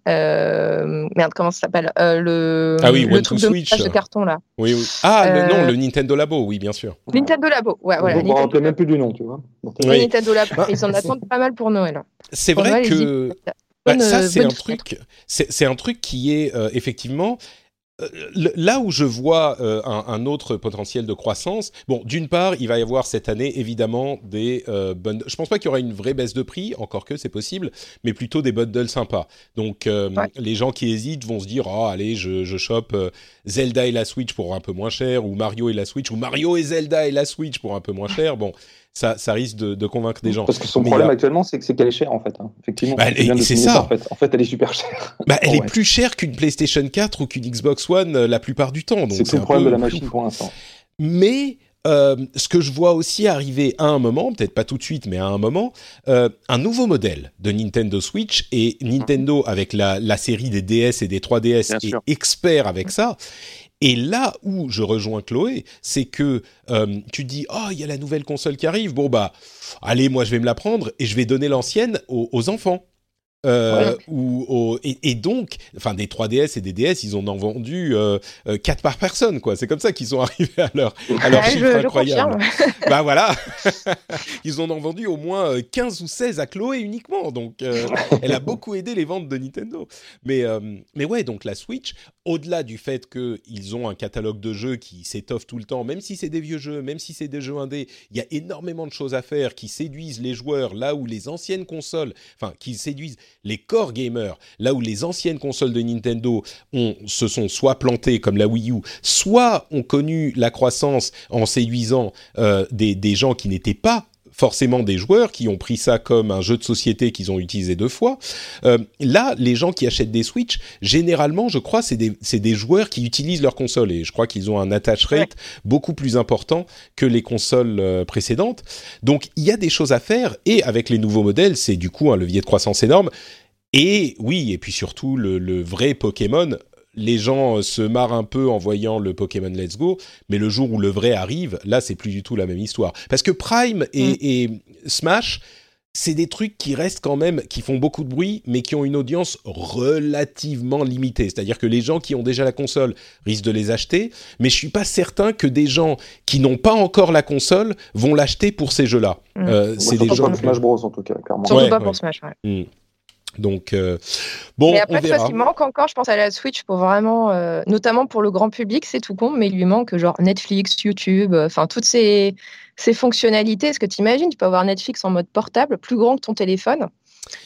euh, merde, comment ça s'appelle Euh, le Ah oui, le truc de Switch. montage de carton là. Oui, oui. Ah le- non, le Nintendo Labo, oui, bien sûr. Nintendo Labo, ouais, voilà. on rappelle même plus du nom, tu vois. Oui. Nintendo Labo. Ah. Ils en attendent pas mal pour Noël. C'est Pour vrai Noël, que Bah, ça, c'est un truc. C'est c'est un truc qui est euh, effectivement euh, là où je vois euh, un, un autre potentiel de croissance. Bon, d'une part, il va y avoir cette année évidemment des euh, bundles. Je pense pas qu'il y aura une vraie baisse de prix, encore que c'est possible, mais plutôt des bundles sympas. Donc, euh, Ouais. les gens qui hésitent vont se dire, oh allez, je, je chope euh, Zelda et la Switch pour un peu moins cher, ou Mario et la Switch, ou Mario et Zelda et la Switch pour un peu moins cher. Bon, ça, ça risque de, de convaincre des gens. Parce que son Mais problème a- actuellement, c'est que c'est qu'elle est chère en fait. hein. Effectivement, Bah, c'est ça. En fait. en fait, elle est super chère. Bah, elle Oh, est ouais. plus chère qu'une PlayStation 4 ou qu'une Xbox One euh, la plupart du temps. C'est le problème peu de la machine pour l'instant. Mais euh, ce que je vois aussi arriver à un moment, peut-être pas tout de suite, mais à un moment, euh, un nouveau modèle de Nintendo Switch et Nintendo avec la, la série des DS et des 3DS Bien est sûr. expert avec ça. Et là où je rejoins Chloé, c'est que euh, tu dis oh il y a la nouvelle console qui arrive, bon bah allez moi je vais me la prendre et je vais donner l'ancienne aux, aux enfants. Euh, ou au- et, et donc, enfin des 3DS et des DS, ils en ont vendu euh, 4 par personne, quoi. C'est comme ça qu'ils sont arrivés à leur, à leur Ouais, chiffre je, je incroyable. confirme. bah voilà, ils en ont vendu au moins euh, 15 ou 16 à Chloé uniquement, donc euh, elle a beaucoup aidé les ventes de Nintendo. Mais, euh, mais ouais, donc la Switch, au-delà du fait qu'ils ont un catalogue de jeux qui s'étoffe tout le temps, même si c'est des vieux jeux, même si c'est des jeux indés, il y a énormément de choses à faire qui séduisent les joueurs là où les anciennes consoles, enfin qui séduisent les core gamers, là où les anciennes consoles de Nintendo se sont soit plantées comme la Wii U, soit ont connu la croissance en séduisant euh, des gens qui n'étaient pas forcément des joueurs qui ont pris ça comme un jeu de société qu'ils ont utilisé deux fois. Euh, là, les gens qui achètent des Switch, généralement, je crois, c'est des, joueurs qui utilisent leur console et je crois qu'ils ont un attach rate beaucoup plus important que les consoles euh, précédentes. Donc, il y a des choses à faire et avec les nouveaux modèles, c'est du coup un levier de croissance énorme. Et oui, et puis surtout le, le vrai Pokémon. Les gens euh, se marrent un peu en voyant le Pokémon Let's Go, mais le jour où le vrai arrive, là, c'est plus du tout la même histoire. Parce que Prime et, et Smash, c'est des trucs qui restent quand même, qui font beaucoup de bruit, mais qui ont une audience relativement limitée. C'est-à-dire que les gens qui ont déjà la console risquent de les acheter, mais je suis pas certain que des gens qui n'ont pas encore la console vont l'acheter pour ces jeux-là. Mm. Euh, Moi, c'est des surtout gens. pas de Smash Bros en tout cas, clairement. Surtout Ouais, pas ouais. pour Smash. ouais. Donc, euh, bon, mais après, on vois, verra. ce qui manque encore, je pense, à la Switch pour vraiment, euh, notamment pour le grand public, c'est tout con, mais il lui manque genre Netflix, YouTube, euh, enfin toutes ces, ces fonctionnalités. Est-ce que tu imagines, tu peux avoir Netflix en mode portable, plus grand que ton téléphone?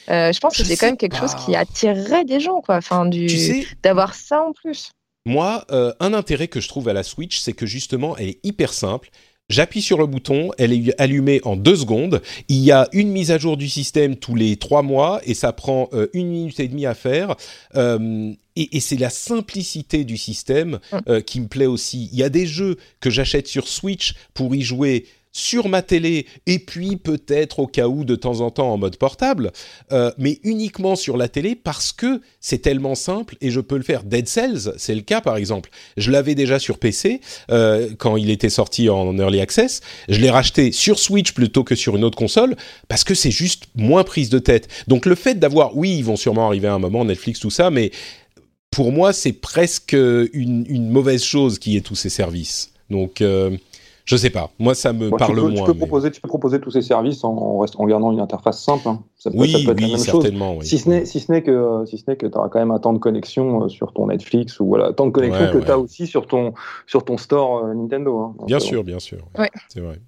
Euh, Je pense que c'est quand même quelque chose qui attirerait des gens, quoi. Enfin, du Tu sais, d'avoir ça en plus. Moi, un intérêt que je trouve à la Switch, c'est que justement, elle est hyper simple. J'appuie sur le bouton, elle est allumée en deux secondes. Il y a une mise à jour du système tous les trois mois et ça prend euh, une minute et demie à faire. Euh, et, et c'est la simplicité du système euh, qui me plaît aussi. Il y a des jeux que j'achète sur Switch pour y jouer sur ma télé et puis peut-être au cas où de temps en temps en mode portable, euh, mais uniquement sur la télé parce que c'est tellement simple et je peux le faire. Dead Cells, c'est le cas par exemple. Je l'avais déjà sur PC euh, quand il était sorti en early access. Je l'ai racheté sur Switch plutôt que sur une autre console parce que c'est juste moins prise de tête. Donc le fait d'avoir, oui, ils vont sûrement arriver à un moment Netflix tout ça, mais pour moi c'est presque une, mauvaise chose qui ait tous ces services. Donc euh, Je sais pas. Moi, ça me parle tu peux, moins. Tu peux, proposer, tu peux proposer tous ces services en, en, en gardant une interface simple. Hein. Ça peut, oui, ça peut être oui, la même certainement. Chose. Oui. Si ce n'est si ce n'est que si ce n'est que tu auras quand même un temps de connexion sur ton Netflix ou voilà, temps de connexion ouais, que ouais. tu as aussi sur ton sur ton store euh, Nintendo. Hein. Donc, bien euh, sûr, bien sûr. C'est vrai.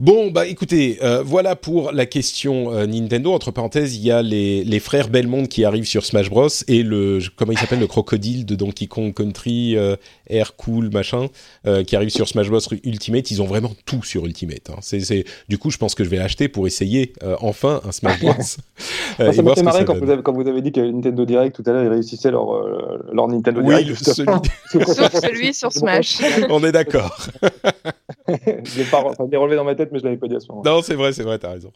Bon, bah écoutez, euh, voilà pour la question euh, Nintendo. Entre parenthèses, il y a les, les frères Belmont qui arrivent sur Smash Bros. et le, comment il s'appelle, le crocodile de Donkey Kong Country, euh, Air Cool, machin, euh, qui arrive sur Smash Bros. Ultimate. Ils ont vraiment tout sur Ultimate. Hein. C'est, c'est, du coup, je pense que je vais l'acheter pour essayer euh, enfin un Smash Bros. ça ça m'a fait marrer quand vous, avez, quand vous avez dit que Nintendo Direct, tout à l'heure, ils réussissaient leur, leur Nintendo oui, Direct. Celui... Sauf celui sur Smash. On est d'accord. je l'ai pas enfin, relevé dans ma tête, mais je l'avais pas dit à ce moment. Non, c'est vrai, c'est vrai, t'as raison.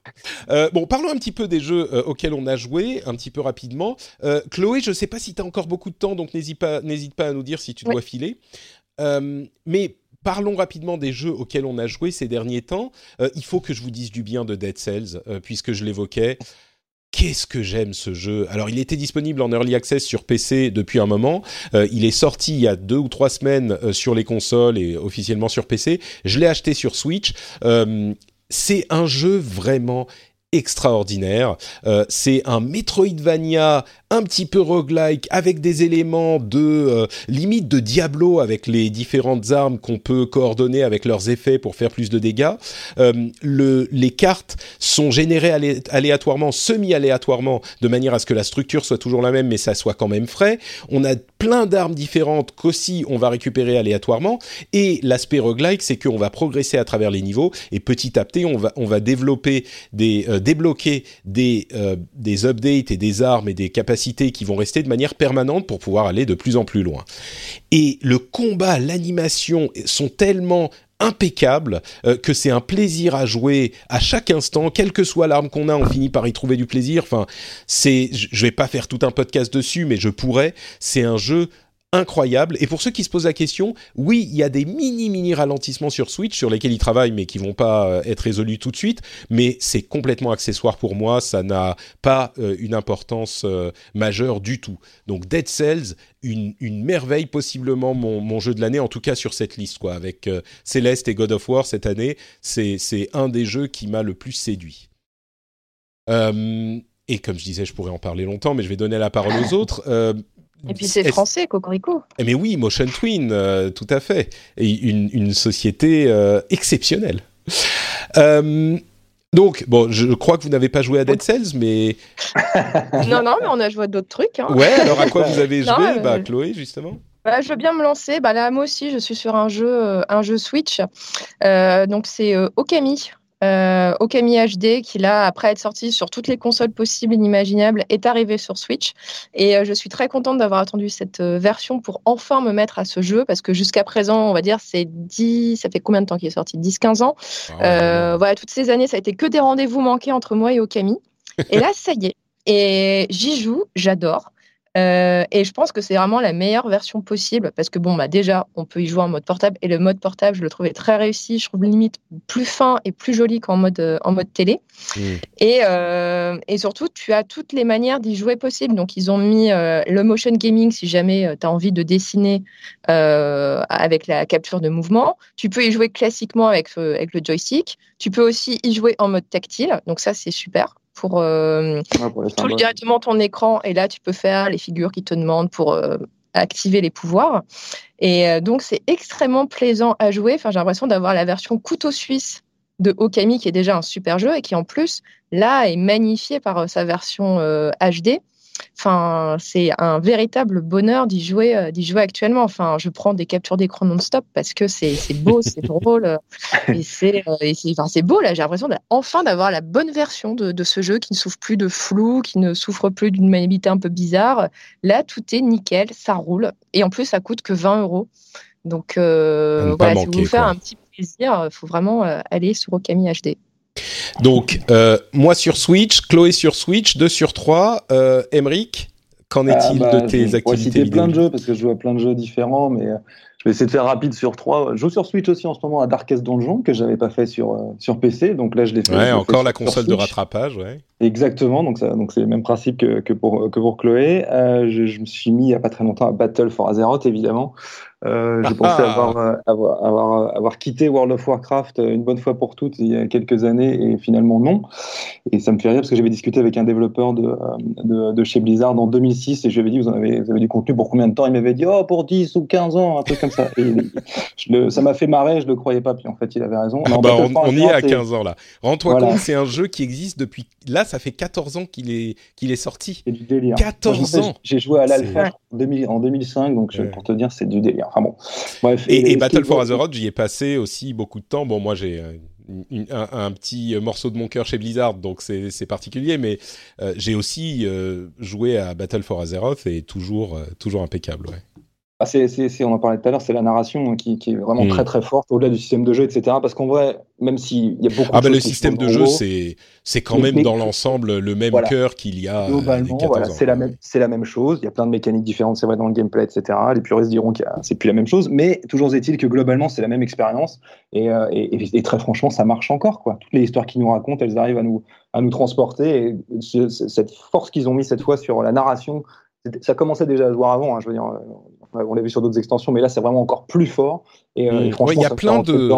Euh, bon, parlons un petit peu des jeux euh, auxquels on a joué, un petit peu rapidement. Euh, Chloé, je sais pas si t'as encore beaucoup de temps, donc n'hésite pas, n'hésite pas à nous dire si tu oui. dois filer. Euh, mais Parlons rapidement des jeux auxquels on a joué ces derniers temps. il faut que je vous dise du bien de Dead Cells, puisque je l'évoquais qu'est-ce que j'aime ce jeu Alors, il était disponible en early access sur PC depuis un moment. Euh, il est sorti il y a deux ou trois semaines euh, sur les consoles et officiellement sur PC. Je l'ai acheté sur Switch. Euh, c'est un jeu vraiment extraordinaire. Euh, c'est un Metroidvania un petit peu roguelike avec des éléments de euh, limite de Diablo avec les différentes armes qu'on peut coordonner avec leurs effets pour faire plus de dégâts. Euh, le, les cartes sont générées alé aléatoirement, semi-aléatoirement, de manière à ce que la structure soit toujours la même, mais ça soit quand même frais. On a plein d'armes différentes qu'aussi on va récupérer aléatoirement. Et l'aspect roguelike, c'est qu'on va progresser à travers les niveaux et petit à petit, on va, on va développer des, débloquer des, euh, des updates et des armes et des capacités qui vont rester de manière permanente pour pouvoir aller de plus en plus loin. Et le combat, l'animation sont tellement impeccable, euh, que c'est un plaisir à jouer à chaque instant, quelle que soit l'arme qu'on a, on finit par y trouver du plaisir. Enfin, c'est, je vais pas faire tout un podcast dessus, mais je pourrais. C'est un jeu incroyable. Et pour ceux qui se posent la question, oui, il y a des mini mini ralentissements sur Switch sur lesquels ils travaillent, mais qui vont pas euh, être résolus tout de suite. Mais c'est complètement accessoire pour moi. Ça n'a pas euh, une importance euh, majeure du tout. Donc Dead Cells, une, une merveille, possiblement mon, mon jeu de l'année, en tout cas sur cette liste, quoi. Avec euh, Celeste et God of War cette année, c'est c'est un des jeux qui m'a le plus séduit. Et comme je disais, je pourrais en parler longtemps, mais je vais donner la parole aux autres. Et puis c'est français, Cocorico. Mais oui, Motion Twin, euh, tout à fait. Et une, une société euh, exceptionnelle. Euh, donc, bon, je crois que vous n'avez pas joué à Dead Cells, mais... non, non, mais on a joué à d'autres trucs. Hein. Ouais, alors à quoi vous avez joué, non, bah, Chloé, justement bah, je veux bien me lancer. Bah, là, moi aussi, je suis sur un jeu, un jeu Switch. Donc, c'est Okami. Euh, Okami HD, qui là, après être sorti sur toutes les consoles possibles et inimaginables, est arrivé sur Switch. Et euh, je suis très contente d'avoir attendu cette euh, version pour enfin me mettre à ce jeu, parce que jusqu'à présent, on va dire, c'est 10, ça fait combien de temps qu'il est sorti? 10-15 ans? Ah. Voilà, toutes ces années, ça a été que des rendez-vous manqués entre moi et Okami. et là, ça y est. Et j'y joue, j'adore. Euh, et je pense que c'est vraiment la meilleure version possible parce que bon bah déjà on peut y jouer en mode portable et le mode portable je le trouvais très réussi. Je trouve limite plus fin et plus joli qu'en mode euh, en mode télé. Mmh. et, euh, et surtout tu as toutes les manières d'y jouer possible donc ils ont mis le motion gaming si jamais tu as envie de dessiner avec la capture de mouvement. Tu peux y jouer classiquement avec avec le joystick. Tu peux aussi y jouer en mode tactile. Donc ça c'est super pour, euh, ouais, pour tout directement ton écran. Et là tu peux faire les figures qui te demandent pour euh, activer les pouvoirs. Et euh, donc c'est extrêmement plaisant à jouer. Enfin j'ai l'impression d'avoir la version couteau suisse de Okami qui est déjà un super jeu et qui en plus là est magnifié par sa version HD Enfin, c'est un véritable bonheur d'y jouer, euh, d'y jouer actuellement. Enfin, je prends des captures d'écran non-stop parce que c'est beau, c'est drôle euh, et c'est euh, enfin, beau. Là, j'ai l'impression enfin d'avoir la bonne version de, de, ce jeu qui ne souffre plus de flou, qui ne souffre plus d'une maniabilité un peu bizarre. Là, tout est nickel, ça roule et en plus, ça coûte que 20 euros. Donc, euh, voilà, manquer, si vous voulez faire un petit plaisir, il faut vraiment aller sur Okami HD. Donc, euh, moi sur Switch, Chloé sur Switch, 2 sur 3. Euh, Emric, qu'en est-il ah bah, de tes activités Je plein de jeux parce que je joue à plein de jeux différents, mais euh, vais essayer de faire rapide sur trois. Je joue sur Switch aussi en ce moment à Darkest Dungeon que j'avais pas fait sur euh, sur PC. Donc là, je l'ai fait. Ouais, encore la console de rattrapage, ouais. Exactement. Donc ça, donc c'est le même principe que, que pour que pour Chloé. Je, je, me suis mis il y a pas très longtemps à Battle for Azeroth, évidemment. Euh, j'ai pensé ah. avoir, euh, avoir, avoir, avoir, quitté World of Warcraft euh, une bonne fois pour toutes il y a quelques années et finalement non. Et ça me fait rire parce que j'avais discuté avec un développeur de, de, de, chez Blizzard en 2006 et je lui avais dit vous, en avez, vous avez du contenu pour combien de temps? Il m'avait dit oh pour 10 ou 15 ans, un truc comme ça. Et je le, ça m'a fait marrer, je le croyais pas. Puis en fait il avait raison. Ah bah, on, on y est à 15 ans là. Rends-toi voilà. compte, c'est un jeu qui existe depuis. Là, ça fait 14 ans qu'il est, qu'il est sorti. C'est du délire. 14 ans J'ai joué à l'alpha en 2005, donc ouais. pour te dire, c'est du délire. Enfin bon. Bref, et, et, et Battle for Azeroth, j'y ai passé aussi beaucoup de temps. Bon, moi, j'ai un, un, petit morceau de mon cœur chez Blizzard, donc c'est particulier, mais euh, j'ai aussi euh, joué à Battle for Azeroth et toujours, euh, toujours impeccable. Ouais. Ah, c'est, on en parlait tout à l'heure, c'est la narration qui, qui est vraiment mmh. très très forte au-delà du système de jeu, etc. Parce qu'en vrai, même s'il y a beaucoup ah de bah le système de jeu, c'est c'est quand même dans l'ensemble le même voilà. cœur qu'il y a. Globalement, voilà, c'est la même c'est la même chose. Il y a plein de mécaniques différentes, c'est vrai dans le gameplay, etc. Les puristes diront que c'est plus la même chose, mais toujours est-il que globalement c'est la même expérience et, euh, et, et, très franchement, ça marche encore quoi. Toutes les histoires qu'ils nous racontent, elles arrivent à nous à nous transporter. Et cette force qu'ils ont mis cette fois sur la narration, ça commençait déjà à se voir avant. Hein, je veux dire, on l'a vu sur d'autres extensions, mais là c'est vraiment encore plus fort. Et, euh, et franchement, il y a plein de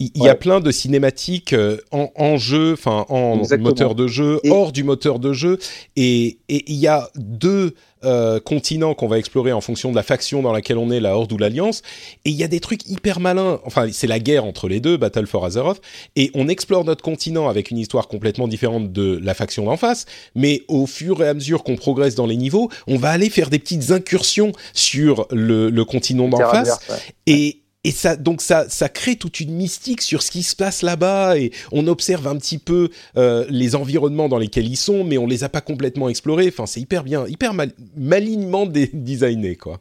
il y, ouais. a plein de cinématiques euh, en, en, jeu, enfin en Exactement. moteur de jeu, et hors du moteur de jeu, et il y a deux euh, continents qu'on va explorer en fonction de la faction dans laquelle on est, la Horde ou l'Alliance, et il y a des trucs hyper malins. Enfin, c'est la guerre entre les deux, Battle for Azeroth, et on explore notre continent avec une histoire complètement différente de la faction d'en face, mais au fur et à mesure qu'on progresse dans les niveaux, on va aller faire des petites incursions sur le, le continent d'en face, ouais. et et ça, donc ça, ça crée toute une mystique sur ce qui se passe là-bas et on observe un petit peu euh, les environnements dans lesquels ils sont, mais on les a pas complètement explorés. Enfin, c'est hyper bien, hyper mal, malignement designé, quoi.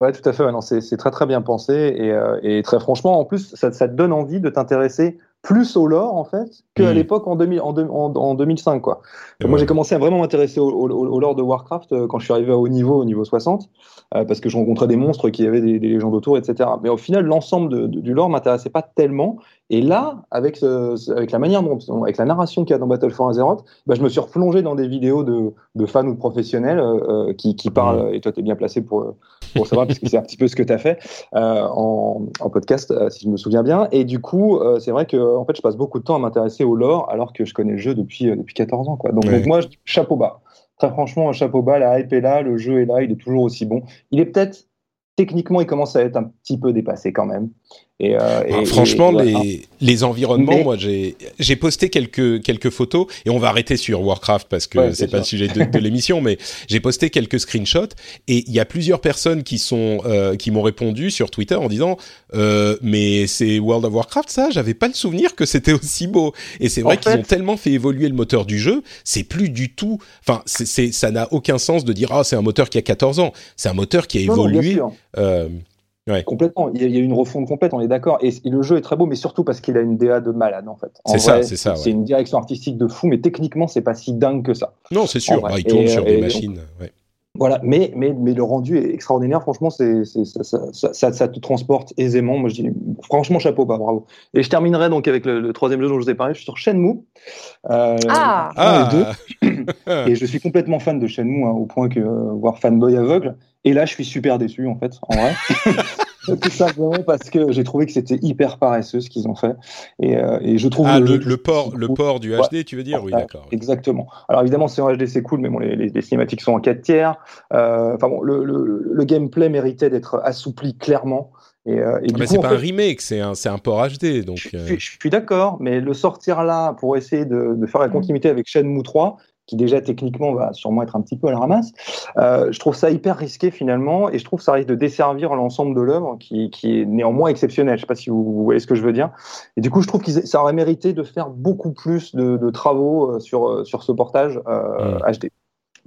Ouais, tout à fait. Ouais, c'est très très bien pensé et, euh, et, très franchement, en plus, ça, ça te donne envie de t'intéresser plus au lore en fait qu'à mmh. l'époque en, 2000, en, en, en, 2005 quoi. Ouais. Moi j'ai commencé à vraiment m'intéresser au, au, au, lore de Warcraft euh, quand je suis arrivé à haut niveau, au niveau 60, euh, parce que je rencontrais des monstres qui avaient des, des légendes autour, etc. Mais au final l'ensemble du lore m'intéressait pas tellement. Et là, avec, ce, avec la manière dont, avec la narration qu'il y a dans Battle for Azeroth, bah, je me suis replongé dans des vidéos de, de fans ou de professionnels euh, euh qui, qui, parlent, mmh. et toi tu es bien placé pour, pour savoir, puisque c'est un petit peu ce que tu as fait euh, en, en, podcast, si je me souviens bien. Et du coup, c'est vrai que en fait, je passe beaucoup de temps à m'intéresser au lore alors que je connais le jeu depuis, euh, depuis 14 ans. Quoi. Donc, ouais. donc, moi, chapeau bas. Très franchement, chapeau bas, la hype est là, le jeu est là, il est toujours aussi bon. Il est peut-être, techniquement, il commence à être un petit peu dépassé quand même. Et, euh, et, franchement, et, les, les environnements, mais... moi, j'ai posté quelques, quelques photos, et on va arrêter sur Warcraft parce que ouais, c'est pas le sujet de, de l'émission, mais j'ai posté quelques screenshots, et il y a plusieurs personnes qui sont euh, qui m'ont répondu sur Twitter en disant euh, mais c'est World of Warcraft ça, j'avais pas le souvenir que c'était aussi beau. Et c'est vrai qu'ils ont tellement fait évoluer le moteur du jeu, c'est plus du tout, enfin, ça n'a aucun sens de dire ah c'est un moteur qui a 14 ans, c'est un moteur qui a non, évolué. Ouais. Complètement. Il y a une refonte complète, on est d'accord. Et, le jeu est très beau, mais surtout parce qu'il a une DA de malade, en fait. C'est ça, c'est ça. C'est une direction artistique de fou, mais techniquement, c'est pas si dingue que ça. Non, c'est sûr. Bah, il tourne et, sur des machines. Donc, ouais. Voilà, mais, mais, mais le rendu est extraordinaire. Franchement, c'est, ça, ça, ça, ça, te transporte aisément. Moi, je dis, franchement, chapeau bas, bravo. Et je terminerai donc avec le, le, troisième jeu dont je vous ai parlé. Je suis sur Shenmue. Euh, ah. ah. deux. et je suis complètement fan de Shenmue, hein, au point que, euh, voir fanboy aveugle. Et là, je suis super déçu, en fait, en vrai. tout simplement parce que j'ai trouvé que c'était hyper paresseux ce qu'ils ont fait. Et, euh, et, je trouve ah, le, le, le port le port du HD ouais. tu veux dire? Oui d'accord exactement. Alors évidemment c'est en HD c'est cool mais bon les, les, les, cinématiques sont en 4 tiers. Euh, enfin bon le, le, gameplay méritait d'être assoupli clairement. Et, euh, et ah, mais c'est pas fait, un remake, c'est un, un port HD. Donc, je, je, je suis d'accord, mais le sortir là pour essayer de, de faire la continuité avec Shenmue 3, qui déjà techniquement va sûrement être un petit peu à la ramasse. Euh, je trouve ça hyper risqué finalement, et je trouve que ça risque de desservir l'ensemble de l'œuvre, qui, qui, est néanmoins exceptionnel. Je ne sais pas si vous, vous, voyez ce que je veux dire. Et du coup, je trouve que ça aurait mérité de faire beaucoup plus de, de travaux euh, sur, euh, sur ce portage euh, mmh. HD.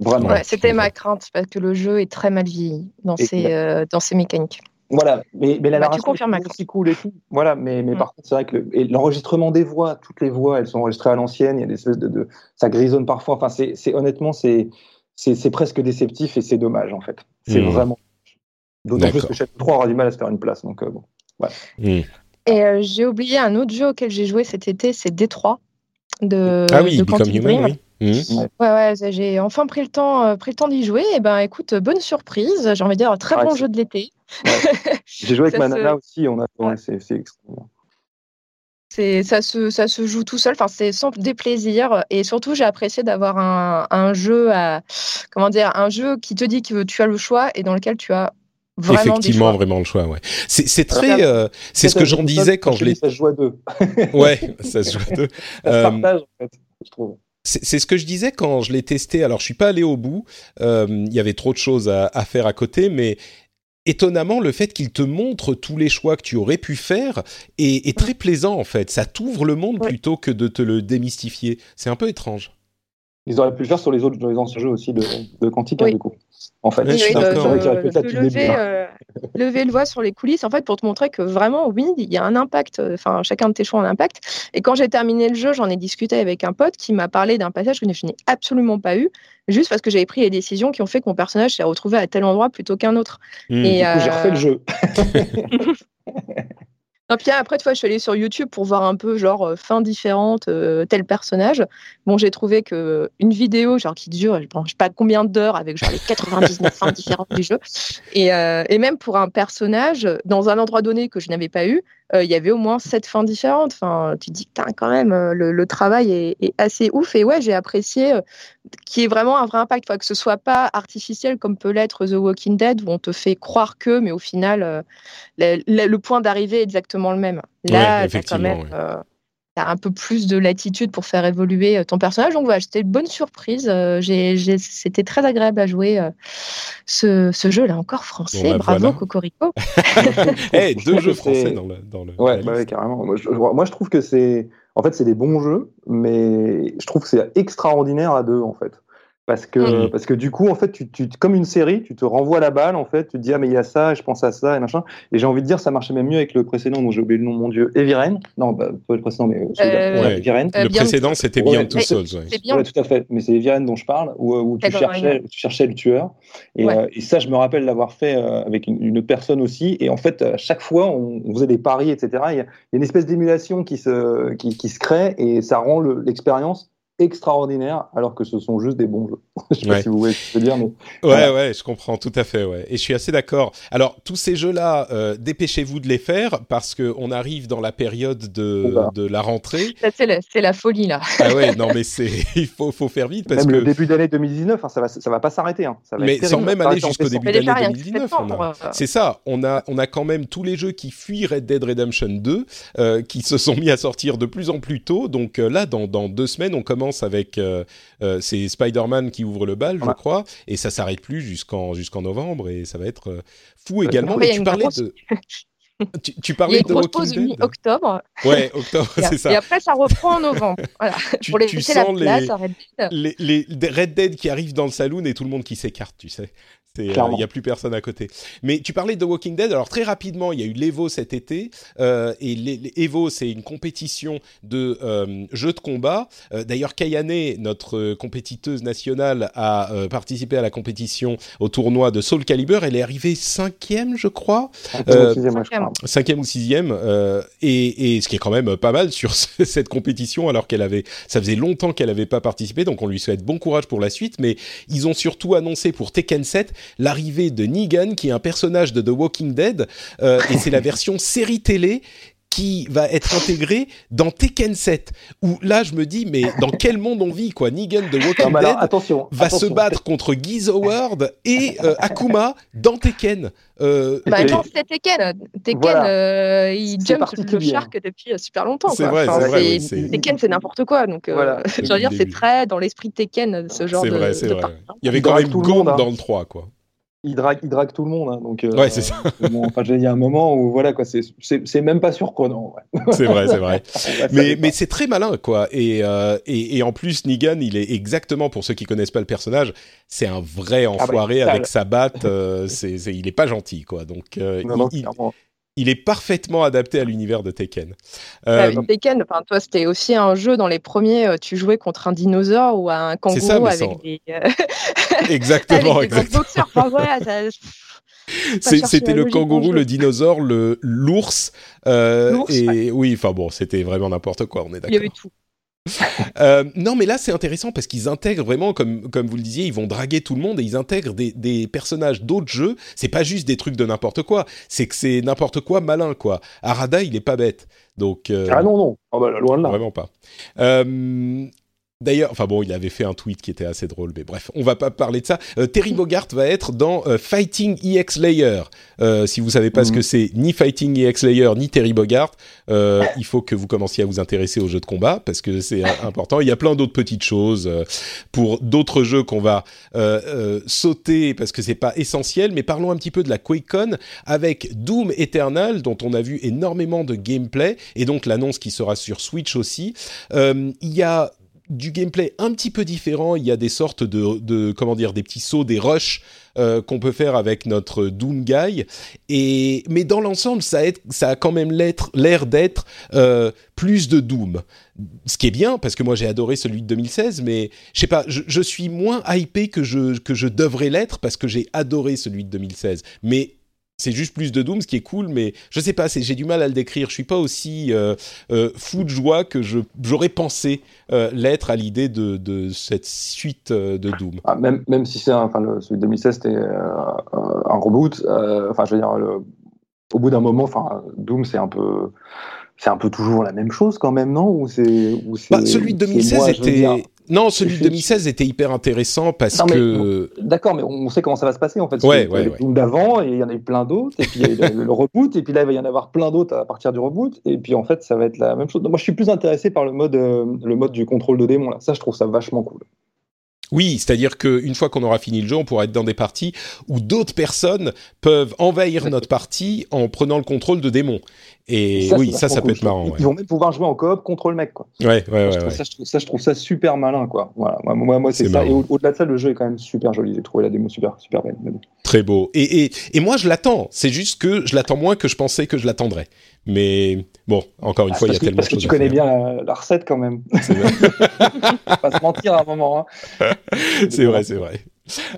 Vraiment. Ouais, C'était ma crainte, parce que le jeu est très mal vieilli dans, ses, euh, dans ses mécaniques. Voilà, mais, mais la bah, narration est aussi cool et tout. Voilà, mais, mais mmh. par contre, c'est vrai que l'enregistrement des voix, toutes les voix, elles sont enregistrées à l'ancienne. Il y a des espèces de, de, ça grisonne parfois. Enfin, c'est honnêtement, c'est c'est presque déceptif et c'est dommage en fait. C'est mmh. vraiment D'autant plus que Shadow 3 aura du mal à se faire une place. Donc, bon. Hmm. Et j'ai oublié un autre jeu auquel j'ai joué cet été, c'est Détroit de, ah oui, de Become Human, oui. Mmh. Ouais, ouais, j'ai enfin pris le temps, euh, pris le temps d'y jouer. Et ben, écoute, bonne surprise. J'ai envie de dire, très bon jeu de l'été. j'ai joué avec Manana aussi. On a, c'est c'est ça se, ça se joue tout seul. Enfin, c'est sans déplaisir. Et surtout, j'ai apprécié d'avoir un, un, jeu à, comment dire, un jeu qui te dit que tu as le choix et dans lequel tu as Vraiment Effectivement, vraiment le choix, ouais. C'est très, euh, c'est ce que j'en disais quand je l'ai. Ça se joue à deux. ouais, ça se joue à deux. Ça se partage, en fait, je trouve. C'est ce que je disais quand je l'ai testé. Alors, je suis pas allé au bout. Euh, il y avait trop de choses à, à, faire à côté, mais étonnamment, le fait qu'il te montre tous les choix que tu aurais pu faire est, est très plaisant en fait. Ça t'ouvre le monde plutôt que de te le démystifier. C'est un peu étrange. Ils auraient pu le faire sur les autres dans les anciens jeux aussi de, de Quantic, hein, du coup. En fait, oui, oui, lever, euh, lever le voix sur les coulisses, en fait, pour te montrer que vraiment, oui, il y a un impact. Enfin, chacun de tes choix a un impact. Et quand j'ai terminé le jeu, j'en ai discuté avec un pote qui m'a parlé d'un passage que je n'ai absolument pas eu, juste parce que j'avais pris les décisions qui ont fait que mon personnage s'est retrouvé à tel endroit plutôt qu'un autre. Mmh. Et euh... j'ai refait le jeu. Non, puis après, fois, je suis allée sur YouTube pour voir un peu, genre, euh, fin différente, euh, tel personnage. Bon, j'ai trouvé que une vidéo, genre, qui dure, je ne sais pas combien d'heures, avec genre les 99 fins différentes du jeu. Euh, et, même pour un personnage, dans un endroit donné que je n'avais pas eu, il y avait au moins sept fins différentes. Enfin, tu dis que quand même, le, le travail est, est, assez ouf. Et ouais, j'ai apprécié qu'il y ait vraiment un vrai impact, enfin, que ce soit pas artificiel comme peut l'être The Walking Dead, où on te fait croire que, mais au final, le, le, point d'arrivée est exactement le même. Là, ouais, quand même. Un peu plus de latitude pour faire évoluer ton personnage. Donc voilà, c'était une bonne surprise. c'était très agréable à jouer ce, ce jeu-là, encore français. Bon, bah, Bravo, voilà. Cocorico. hey, deux jeux français dans le. Dans le ouais, bah ouais, carrément. Moi je, moi, je trouve que c'est. En fait, c'est des bons jeux, mais je trouve que c'est extraordinaire à deux, en fait. Parce que, mmh. parce que du coup, en fait, tu, tu, comme une série, tu te renvoies la balle, en fait, tu te dis, ah, mais il y a ça, je pense à ça, et machin. Et j'ai envie de dire, ça marchait même mieux avec le précédent, dont j'ai oublié le nom, mon Dieu, Eviren. Non, bah, pas le précédent, mais euh, ouais. Eviren. Euh, le précédent, c'était bien ouais, tout seul. Ouais. Bien. tout à fait. Mais c'est Eviren dont je parle, où, où tu, cherchais, tu cherchais le tueur. Et, euh, et ça, je me rappelle l'avoir fait euh, avec une, une, personne aussi. Et en fait, à chaque fois, on, on faisait des paris, etc. Il y a, une espèce d'émulation qui se, qui, qui se crée, et ça rend l'expérience extraordinaire alors que ce sont juste des bons jeux. je sais ouais. pas si vous voyez ce que je veux dire, mais... Ouais, voilà. ouais, je comprends tout à fait, ouais. Et je suis assez d'accord. Alors, tous ces jeux-là, euh, dépêchez-vous de les faire parce qu'on arrive dans la période de, de la rentrée. C'est la, la, folie, là. ah ouais, non, mais c'est, il faut, faut faire vite parce même que... le début d'année 2019, hein, ça va, ça va pas s'arrêter. Hein. Ça va mais sans même aller jusqu'au début d'année 2019. A... C'est ça, on a, on a quand même tous les jeux qui fuient Red Dead Redemption 2 euh, qui se sont mis à sortir de plus en plus tôt. Donc euh, là, dans, dans deux semaines, on commence avec euh, euh, c'est Spider-Man qui ouvre le bal, je crois, et ça s'arrête plus jusqu'en jusqu'en novembre et ça va être euh, fou également. Mais tu parlais grosse... de tu, tu, parlais de Walking Dead octobre. Ouais, octobre, c'est ça. Et après, ça reprend en novembre. Voilà. tu, Pour tu sens la place, les, Red les, les, Red Dead qui arrivent dans le saloon et tout le monde qui s'écarte, tu sais. Il n'y euh, a plus personne à côté. Mais tu parlais de Walking Dead. Alors très rapidement, il y a eu l'Evo cet été. Euh, et l'Evo, c'est une compétition de euh, jeux de combat. Euh, D'ailleurs, Kayane, notre compétiteuse nationale, a euh, participé à la compétition au tournoi de Soul Calibur. Elle est arrivée cinquième, je crois. Cinquième ou sixième, je crois. Cinquième ou sixième. Et, et, ce qui est quand même pas mal sur cette compétition, alors qu'elle avait, ça faisait longtemps qu'elle n'avait pas participé. Donc on lui souhaite bon courage pour la suite. Mais ils ont surtout annoncé pour Tekken 7 l'arrivée de Negan, qui est un personnage de The Walking Dead, euh, et c'est la version série télé qui va être intégrée dans Tekken 7. Où là, je me dis, mais dans quel monde on vit, quoi? Negan de Walking non, Dead alors, attention, va attention. se battre contre Giz Howard et euh, Akuma dans Tekken. Euh, bah, non, c'est Tekken. Tekken, voilà. euh, il jump le shark depuis euh, super longtemps. C'est vrai, enfin, vrai oui, Tekken, c'est n'importe quoi. Donc, voilà. je veux dire, c'est très dans l'esprit de Tekken, ce genre de. C'est vrai, c'est vrai. Il y avait quand même Gond dans le 3, quoi il drague, il drague tout le monde. Hein, donc, euh, ouais, c'est ça. bon, enfin, il y a un moment où voilà quoi, c'est même pas surprenant. Ouais. c'est vrai, c'est vrai. mais mais c'est très malin quoi. Et, euh, et, et en plus, Negan, il est exactement pour ceux qui connaissent pas le personnage, c'est un vrai enfoiré ah bah, avec sa batte. Euh, c'est, il est pas gentil quoi. Donc non, non, il, il est parfaitement adapté à l'univers de Tekken. Euh... Ouais, Tekken, enfin, toi, c'était aussi un jeu dans les premiers, tu jouais contre un dinosaure ou un kangourou ça, avec sans... des. exactement, avec exactement. Des enfin, voilà, ça... C'était le kangourou, le dinosaure, le l'ours. Euh, et oui, enfin bon, c'était vraiment n'importe quoi, on est d'accord. Il y avait tout. euh, non, mais là c'est intéressant parce qu'ils intègrent vraiment, comme comme vous le disiez, ils vont draguer tout le monde et ils intègrent des, des personnages d'autres jeux. C'est pas juste des trucs de n'importe quoi, c'est que c'est n'importe quoi malin quoi. Arada, il est pas bête, donc. Euh, ah non non, oh bah, loin de là. Vraiment pas. Euh, D'ailleurs, enfin bon, il avait fait un tweet qui était assez drôle, mais bref, on va pas parler de ça. Euh, Terry Bogart va être dans euh, Fighting EX Layer. Euh, si vous savez pas ce que mhm. c'est, ni Fighting EX Layer, ni Terry Bogart, il faut que vous commenciez à vous intéresser aux jeux de combat parce que c'est important. Il y a plein d'autres petites choses pour d'autres jeux qu'on va sauter parce que c'est pas essentiel. Mais parlons un petit peu de la QuakeCon avec Doom Eternal, dont on a vu énormément de gameplay et donc l'annonce qui sera sur Switch aussi. il y a du gameplay un petit peu différent. Il y a des sortes de, comment dire, des petits sauts, des rushs euh, qu'on peut faire avec notre Doom Guy. Et mais dans l'ensemble, ça, ça a quand même l'air d'être euh, plus de Doom. Ce qui est bien parce que moi j'ai adoré celui de 2016, mais je sais pas, je, suis moins hypé que je que je devrais l'être parce que j'ai adoré celui de 2016. Mais c'est juste plus de Doom, ce qui est cool, mais je sais pas, j'ai du mal à le décrire. Je suis pas aussi euh, euh, fou de joie que j'aurais pensé euh, l'être à l'idée de, cette suite de Doom. Ah, même, même si c'est enfin celui de 2016 c'était un reboot, enfin je veux dire, au bout d'un moment, enfin Doom c'est un peu c'est un peu toujours la même chose quand même, non? Ou c'est bah, celui de 2016 était non, celui de 2016 était hyper intéressant parce que. D'accord, mais on sait comment ça va se passer en fait. Ouais, ouais, ouais. d'avant et il y en a eu plein d'autres et puis il y a eu le reboot et puis là il va y en avoir plein d'autres à partir du reboot et puis en fait ça va être la même chose. Moi je suis plus intéressé par le mode euh, le mode du contrôle de démons là. Ça je trouve ça vachement cool. Oui, c'est-à-dire qu'une fois qu'on aura fini le jeu, on pourra être dans des parties où d'autres personnes peuvent envahir notre partie en prenant le contrôle de démons. Et oui, ça, ça peut être marrant. Ils vont même pouvoir jouer en coop contre le mec, quoi. Ouais, ouais, ouais. Ça, je trouve ça, super malin, quoi. Voilà. Moi, moi c'est ça. Et au-delà de ça, le jeu est quand même super joli. J'ai trouvé la démo super, super belle. Très beau. Et, et, et moi, je l'attends. C'est juste que je l'attends moins que je pensais que je l'attendrais. Mais bon, encore une ah, fois, il y a tellement de choses. Parce que tu connais bien la, recette quand même. C'est vrai. pas se mentir à un moment. Hein. c'est vrai, c'est vrai.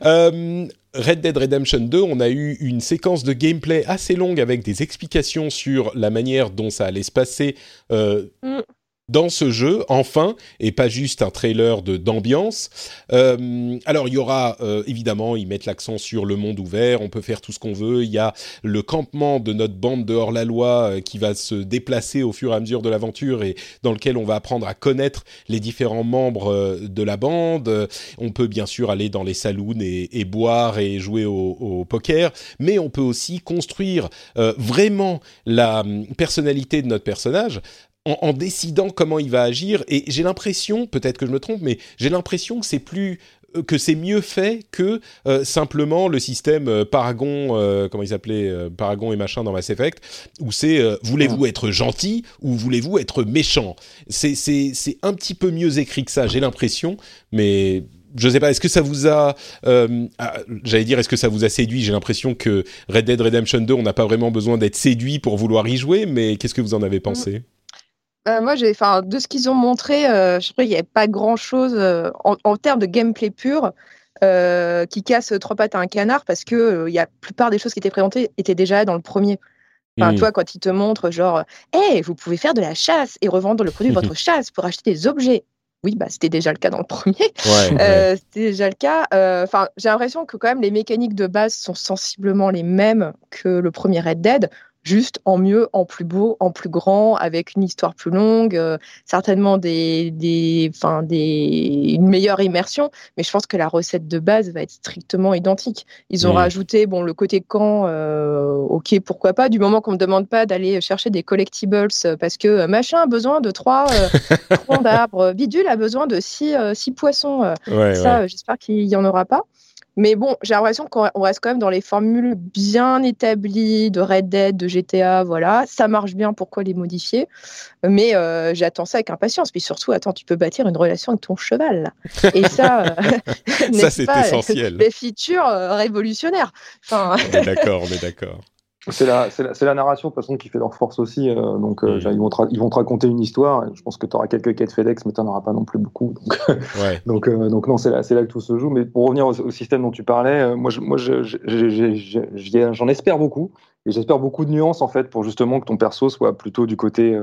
Euh, Red Dead Redemption 2, on a eu une séquence de gameplay assez longue avec des explications sur la manière dont ça allait se passer. Euh, mm dans ce jeu, enfin, et pas juste un trailer d'ambiance. Euh, alors, il y aura, euh, évidemment, ils mettent l'accent sur le monde ouvert, on peut faire tout ce qu'on veut. Il y a le campement de notre bande de hors-la-loi euh, qui va se déplacer au fur et à mesure de l'aventure et dans lequel on va apprendre à connaître les différents membres de la bande. On peut bien sûr aller dans les saloons et, boire et jouer au, poker, mais on peut aussi construire vraiment la hum, personnalité de notre personnage en, décidant comment il va agir. Et j'ai l'impression, peut-être que je me trompe, mais j'ai l'impression que c'est plus euh, que c'est mieux fait que euh, simplement le système euh, Paragon, comment il s'appelait, Paragon et machin dans Mass Effect, où c'est voulez-vous être gentil ou voulez-vous être méchant? C'est un petit peu mieux écrit que ça, j'ai l'impression, mais je sais pas, est-ce que ça vous a, ah, j'allais dire, est-ce que ça vous a séduit? J'ai l'impression que Red Dead Redemption 2, on n'a pas vraiment besoin d'être séduit pour vouloir y jouer, mais qu'est-ce que vous en avez pensé? Euh, moi, j'ai, enfin, de ce qu'ils ont montré, euh, je crois qu'il n'y avait pas grand-chose euh, en, termes de gameplay pur qui casse trois pattes à un canard parce que y a la plupart des choses qui étaient présentées étaient déjà dans le premier. Enfin, mmh. toi, quand ils te montrent, genre, hé, vous pouvez faire de la chasse et revendre le produit de votre chasse pour acheter des objets. Oui, bah, c'était déjà le cas dans le premier. c'était déjà le cas. Enfin, j'ai l'impression que quand même les mécaniques de base sont sensiblement les mêmes que le premier Red Dead juste en mieux, en plus beau, en plus grand, avec une histoire plus longue, euh, certainement des, des, des, une meilleure immersion. Mais je pense que la recette de base va être strictement identique. Ils ont mmh. rajouté bon le côté camp, euh, ok pourquoi pas. Du moment qu'on me demande pas d'aller chercher des collectibles euh, parce que machin a besoin de trois troncs d'arbres, bidule a besoin de six, six poissons. ça, j'espère qu'il y en aura pas. Mais bon, j'ai l'impression qu'on reste quand même dans les formules bien établies de Red Dead, de GTA, voilà. Ça marche bien, pourquoi les modifier? Mais euh, j'attends ça avec impatience. Puis surtout, attends, tu peux bâtir une relation avec ton cheval. Et ça, euh, ça c'est essentiel. Des features euh, révolutionnaires. Enfin... on est d'accord, on est d'accord. C'est la, la, la, narration de toute façon qui fait leur force aussi. Euh, donc euh, mm. ils, vont te, ils vont te raconter une histoire. je pense que tu auras quelques quêtes FedEx, mais tu n'en auras pas non plus beaucoup. Donc, ouais. donc, euh, donc, non, c'est là, là que tout se joue. Mais pour revenir au, système dont tu parlais, moi, je, moi j'en espère beaucoup. Et j'espère beaucoup de nuances en fait pour justement que ton perso soit plutôt du côté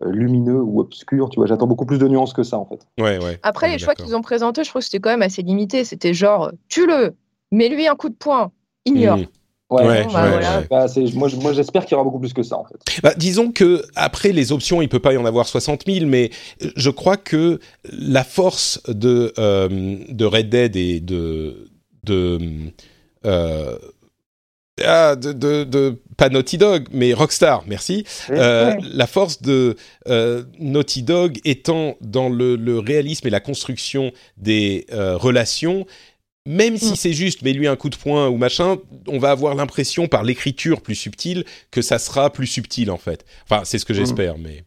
lumineux ou obscur. Tu vois, j'attends beaucoup plus de nuances que ça en fait. Ouais, ouais. Après, les choix qu'ils ont présentés, je trouve que c'était quand même assez limité. C'était genre, tue-le, mets-lui un coup de poing, ignore. Mm. Ouais, bah, moi, moi j'espère qu'il y aura beaucoup plus que ça en fait. Bah, disons que après les options, il peut pas y en avoir 60 000, mais je crois que la force de euh, de Red Dead et de de euh, ah, de, de, de, pas Naughty Dog, mais Rockstar, merci. Euh, la force de euh, Naughty Dog étant dans le, le, réalisme et la construction des euh, relations même si mm. c'est juste, mais lui un coup de poing ou machin, on va avoir l'impression par l'écriture plus subtile que ça sera plus subtil en fait. Enfin, c'est ce que mm. j'espère, mais.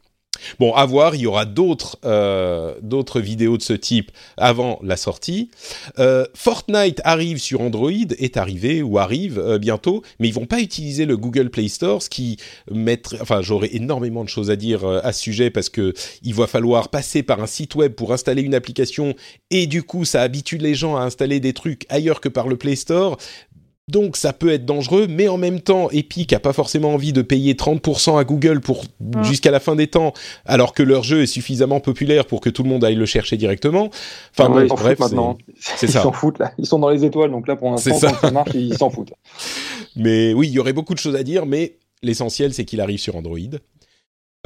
Bon, à voir, il y aura d'autres euh, d'autres vidéos de ce type avant la sortie. Euh, Fortnite arrive sur Android, est arrivé ou arrive euh, bientôt, mais ils vont pas utiliser le Google Play Store, ce qui mettrait... Enfin, j'aurais énormément de choses à dire à ce sujet parce que il va falloir passer par un site web pour installer une application et du coup, ça habitue les gens à installer des trucs ailleurs que par le Play Store. Donc ça peut être dangereux, mais en même temps, Epic a pas forcément envie de payer 30% à Google pour jusqu'à la fin des temps, alors que leur jeu est suffisamment populaire pour que tout le monde aille le chercher directement. Enfin bref, c'est ça. Ils s'en foutent là. Ils sont dans les étoiles, donc là pour l'instant, ça. ça marche, ils s'en foutent. Mais oui, il y aurait beaucoup de choses à dire, mais l'essentiel c'est qu'il arrive sur Android.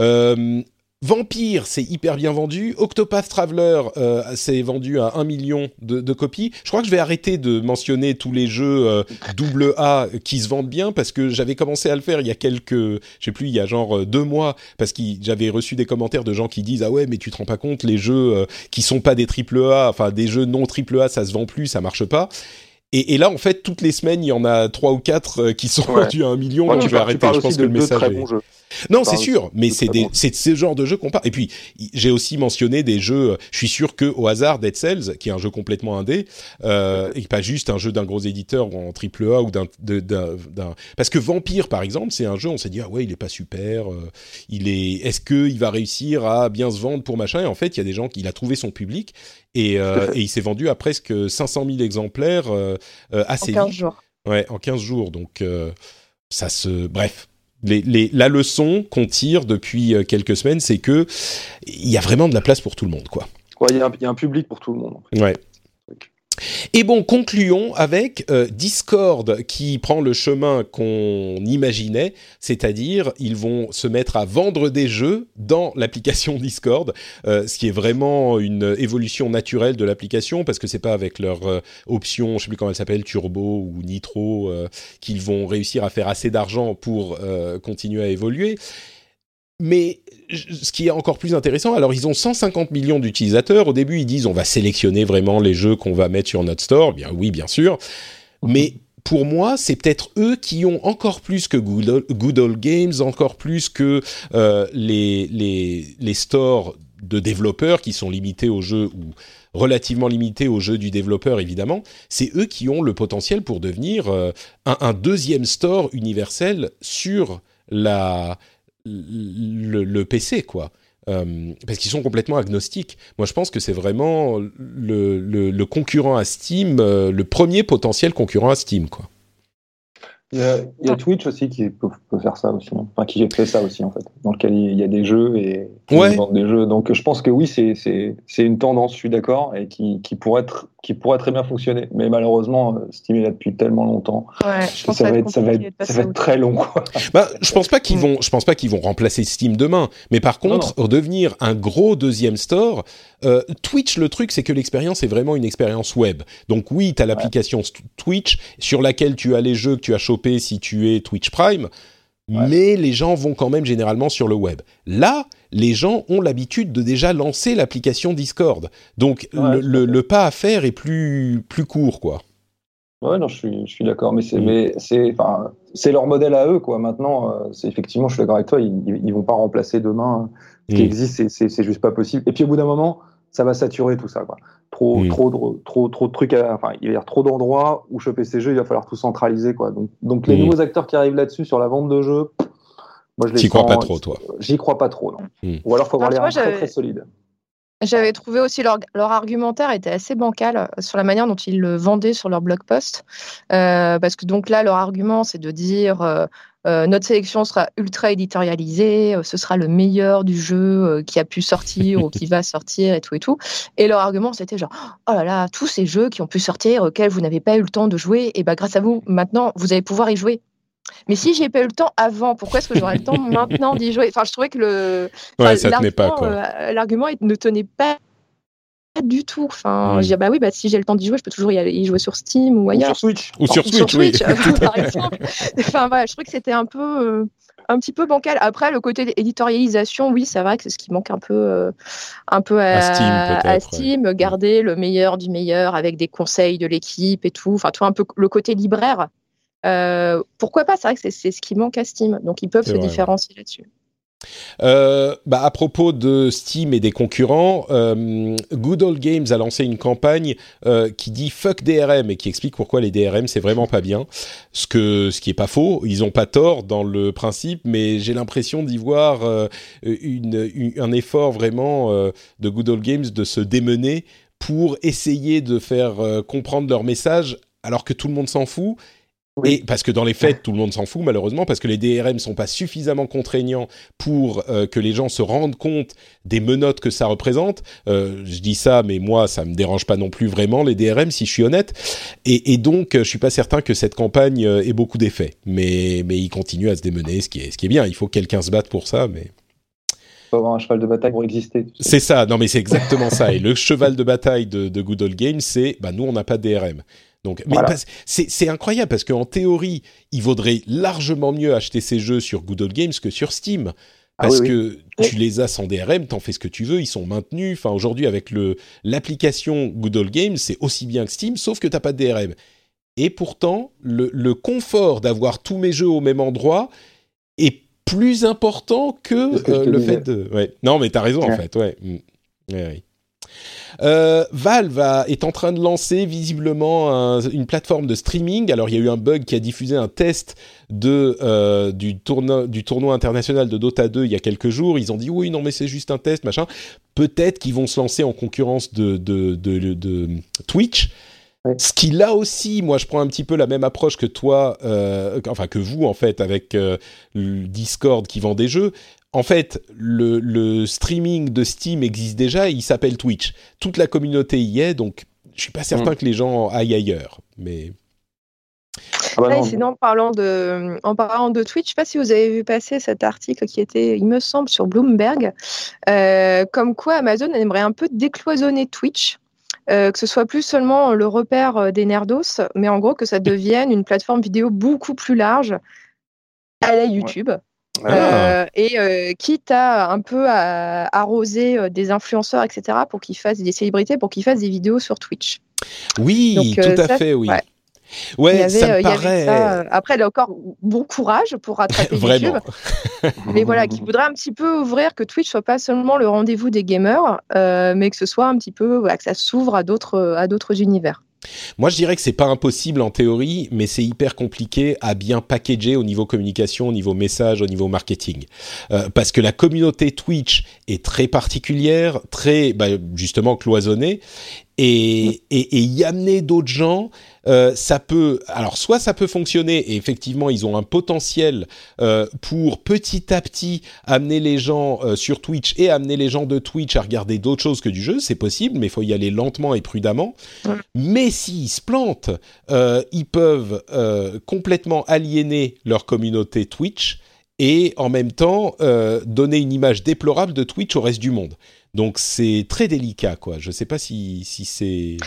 Euh, Vampire, c'est hyper bien vendu. Octopath Traveler, euh, c'est vendu à 1 million de, copies. Je crois que je vais arrêter de mentionner tous les jeux euh, double A qui se vendent bien parce que j'avais commencé à le faire il y a quelques, je sais plus, il y a genre euh, deux mois parce que j'avais reçu des commentaires de gens qui disent ah ouais mais tu te rends pas compte les jeux qui sont pas des triple A, enfin des jeux non triple A, ça se vend plus, ça marche pas. Et, là, en fait, toutes les semaines, il y en a trois ou quatre qui sont vendus à un million. donc je vais arrêter. Je pense que le message. Est... Non, c'est sûr, mais c'est des, c'est ce genre de jeu qu'on parle. Et puis, j'ai aussi mentionné des jeux. Euh, je suis sûr que au hasard, Dead Cells, qui est un jeu complètement indé, euh, et pas juste un jeu d'un gros éditeur en triple A ou d'un, parce que Vampire, par exemple, c'est un jeu. On s'est dit ah ouais, il est pas super. Euh, il est. Est-ce que il va réussir à bien se vendre pour machin? Et en fait, il y a des gens qui, il a trouvé son public et, euh, et il s'est vendu à presque 500 000 exemplaires euh, assez en 15 jours. Ouais, en 15 jours. Donc ça se. Bref la leçon qu'on tire depuis euh, quelques semaines, c'est que il y a vraiment de la place pour tout le monde, quoi. Il y, a un public pour tout le monde. Ouais. Et bon, concluons avec euh, Discord qui prend le chemin qu'on imaginait, c'est-à-dire ils vont se mettre à vendre des jeux dans l'application Discord, euh, ce qui est vraiment une évolution naturelle de l'application parce que c'est pas avec leur euh, option, je sais plus comment elle s'appelle, Turbo ou Nitro, qu'ils vont réussir à faire assez d'argent pour continuer à évoluer. Mais ce qui est encore plus intéressant, alors ils ont 150 millions d'utilisateurs. Au début, ils disent on va sélectionner vraiment les jeux qu'on va mettre sur notre store. Bien oui, bien sûr. Mais pour moi, c'est peut-être eux qui ont encore plus que Good Old, Games, encore plus que euh, les, les, les stores de développeurs qui sont limités aux jeux ou relativement limités aux jeux du développeur évidemment, c'est eux qui ont le potentiel pour devenir euh, un, un, deuxième store universel sur la, le, PC, quoi. Euh, parce qu'ils sont complètement agnostiques. Moi, je pense que c'est vraiment le, concurrent à Steam, euh, le premier potentiel concurrent à Steam, quoi. Il y, a, Twitch aussi qui peut, faire ça aussi, hein. enfin qui fait ça aussi en fait, dans lequel il y a des jeux et ouais. des jeux. Donc je pense que oui, c'est une tendance, je suis d'accord, et qui, qui pourrait être qui pourrait très bien fonctionner. Mais malheureusement, euh, Steam est là depuis tellement longtemps. ça, va être, ça, va être, très long. Bah, je pense pas qu'ils vont, je pense pas qu'ils vont remplacer Steam demain. Mais par contre, pour devenir un gros deuxième store, euh, Twitch, le truc, c'est que l'expérience est vraiment une expérience web. Donc oui, tu as l'application Twitch sur laquelle tu as les jeux que tu as si tu es Twitch Prime. Mais les gens vont quand même généralement sur le web. Là, les gens ont l'habitude de déjà lancer l'application Discord. Donc le, pas à faire est plus, plus court, quoi. Ouais, non, je suis, je suis d'accord, mais c'est, mm. c'est, enfin, c'est leur modèle à eux, quoi. Maintenant, euh, c'est effectivement, je suis d'accord avec toi, ils, ils vont pas remplacer demain ce qui mm. existe, c'est, c'est, juste pas possible. Et puis au bout d'un moment, ça va saturer tout ça. Quoi. Trop, Mm. trop, de- trop, trop de trucs. À, enfin, il va y avoir trop d'endroits où choper ces jeux. Il va falloir tout centraliser. Quoi. Donc, donc les Mm. nouveaux acteurs qui arrivent là-dessus sur la vente de jeux, moi je les T'y crois pas trop, toi. J'y crois pas trop, non. Mm. Ou alors faut avoir moi, très très solide. J'avais trouvé aussi leur, leur argumentaire était assez bancal euh, sur la manière dont ils le vendaient sur leur blog post. Euh, parce que donc là, leur argument, c'est de dire euh, euh, notre sélection sera ultra éditorialisée, euh, ce sera le meilleur du jeu euh, qui a pu sortir ou qui va sortir et tout et tout. Et leur argument, c'était genre oh là là, tous ces jeux qui ont pu sortir, auxquels vous n'avez pas eu le temps de jouer, et ben grâce à vous, maintenant, vous allez pouvoir y jouer. Mais si j'ai pas eu le temps avant, pourquoi est-ce que j'aurais le temps maintenant d'y jouer? Enfin, je trouvais que le, Ouais, Enfin, ça tenait pas, l'argument, quoi. euh, L'argument il ne tenait pas du tout. Enfin, Mm. je dis, bah oui, bah, si j'ai le temps d'y jouer, je peux toujours y, aller, y jouer sur Steam ou Ou ailleurs. sur Switch. Ou sur Switch, oui. par exemple. Enfin, voilà, je trouvais que c'était un peu, euh, un petit peu bancal. Après, le côté éditorialisation, oui, c'est vrai que c'est ce qui manque un peu, euh, un peu à, À Steam, ouais. Garder le meilleur du meilleur avec des conseils de l'équipe et tout. Enfin, tout un peu le côté libraire. Euh, pourquoi pas C'est vrai que c'est- ce qui manque à Steam. Donc, ils peuvent se vrai, ouais. différencier là-dessus. Euh, bah, à propos de Steam et des concurrents, euh, Good Old Games a lancé une campagne euh, qui dit fuck DRM et qui explique pourquoi les DRM c'est vraiment pas bien. Ce qui est pas faux, ils ont pas tort dans le principe, mais j'ai l'impression d'y voir euh, un effort vraiment de Good Old Games de se démener pour essayer de faire comprendre leur message alors que tout le monde s'en fout. Oui. Et parce que dans les faits, tout le monde s'en fout malheureusement parce que les DRM sont pas suffisamment contraignants pour euh, que les gens se rendent compte des menottes que ça représente. Euh, je dis ça, mais moi, ça me dérange pas non plus vraiment les DRM, si je suis honnête. Et, et donc, je suis pas certain que cette campagne euh, ait beaucoup d'effets. Mais, mais il continue à se démener, ce qui est, ce qui est bien. Il faut que quelqu'un se batte pour ça, mais faut avoir un cheval de bataille pour exister. tu sais. c'est ça. Non, mais c'est exactement ça. Et le cheval de bataille de, de Good Old Games, c'est, bah, nous, on n'a pas de DRM. Donc, mais Voilà. c'est incroyable parce qu'en théorie, il vaudrait largement mieux acheter ces jeux sur Good Old Games que sur Steam. Ah Parce oui, que tu les as sans DRM, t'en fais ce que tu veux, ils sont maintenus. Enfin, aujourd'hui, avec l'application Good Old Games, c'est aussi bien que Steam, sauf que t'as pas de DRM. Et pourtant, le, le confort d'avoir tous mes jeux au même endroit est plus important que, euh, le fait de. Ouais. Non, mais t'as raison en fait. Ouais. Mm. Ouais, ouais. Euh, Valve a- est en train de lancer visiblement un- une plateforme de streaming. Alors il y a eu un bug qui a diffusé un test de euh, du tournoi du tournoi international de Dota 2 il y a quelques jours. Ils ont dit oui non mais c'est juste un test machin. Peut-être qu'ils vont se lancer en concurrence de de, de, de Twitch. Ce qui là aussi, moi je prends un petit peu la même approche que toi, euh, enfin que vous en fait avec euh, le Discord qui vend des jeux. En fait, le, le streaming de Steam existe déjà, et il s'appelle Twitch. Toute la communauté y est, donc je suis pas certain que les gens aillent ailleurs. Mais Ah bah Ouais, sinon, en parlant, de, en parlant de Twitch, je ne sais pas si vous avez vu passer cet article qui était, il me semble, sur Bloomberg, euh, comme quoi Amazon aimerait un peu décloisonner Twitch, euh, que ce soit plus seulement le repère euh, des nerdos, mais en gros que ça devienne une plateforme vidéo beaucoup plus large à la YouTube. Ah. Euh, et euh, quitte à un peu à arroser euh, des influenceurs, etc., pour qu'ils fassent des célébrités, pour qu'ils fassent des vidéos sur Twitch. oui, Donc, tout à ça, fait, oui. ouais. Ouais, il y avait, ça me il y avait paraît ça, après, là encore, bon courage pour rattraper vraiment. YouTube. Mais voilà, qui voudrait un petit peu ouvrir que Twitch soit pas seulement le rendez-vous des gamers, euh, mais que ce soit un petit peu, voilà, que ça s'ouvre à d'autres, à d'autres univers. Moi, je dirais que c'est pas impossible en théorie, mais c'est hyper compliqué à bien packager au niveau communication, au niveau message, au niveau marketing, Euh, parce que la communauté Twitch est très particulière, très bah, justement cloisonnée, et, et, et y amener d'autres gens, euh, ça peut. Alors, soit ça peut fonctionner, et effectivement, ils ont un potentiel euh, pour petit à petit amener les gens euh, sur Twitch et amener les gens de Twitch à regarder d'autres choses que du jeu. C'est possible, mais il faut y aller lentement et prudemment. Mais s'ils se plantent, euh, ils peuvent euh, complètement aliéner leur communauté Twitch et en même temps euh, donner une image déplorable de Twitch au reste du monde. Donc c'est très délicat, quoi. Je sais pas si, si c'est.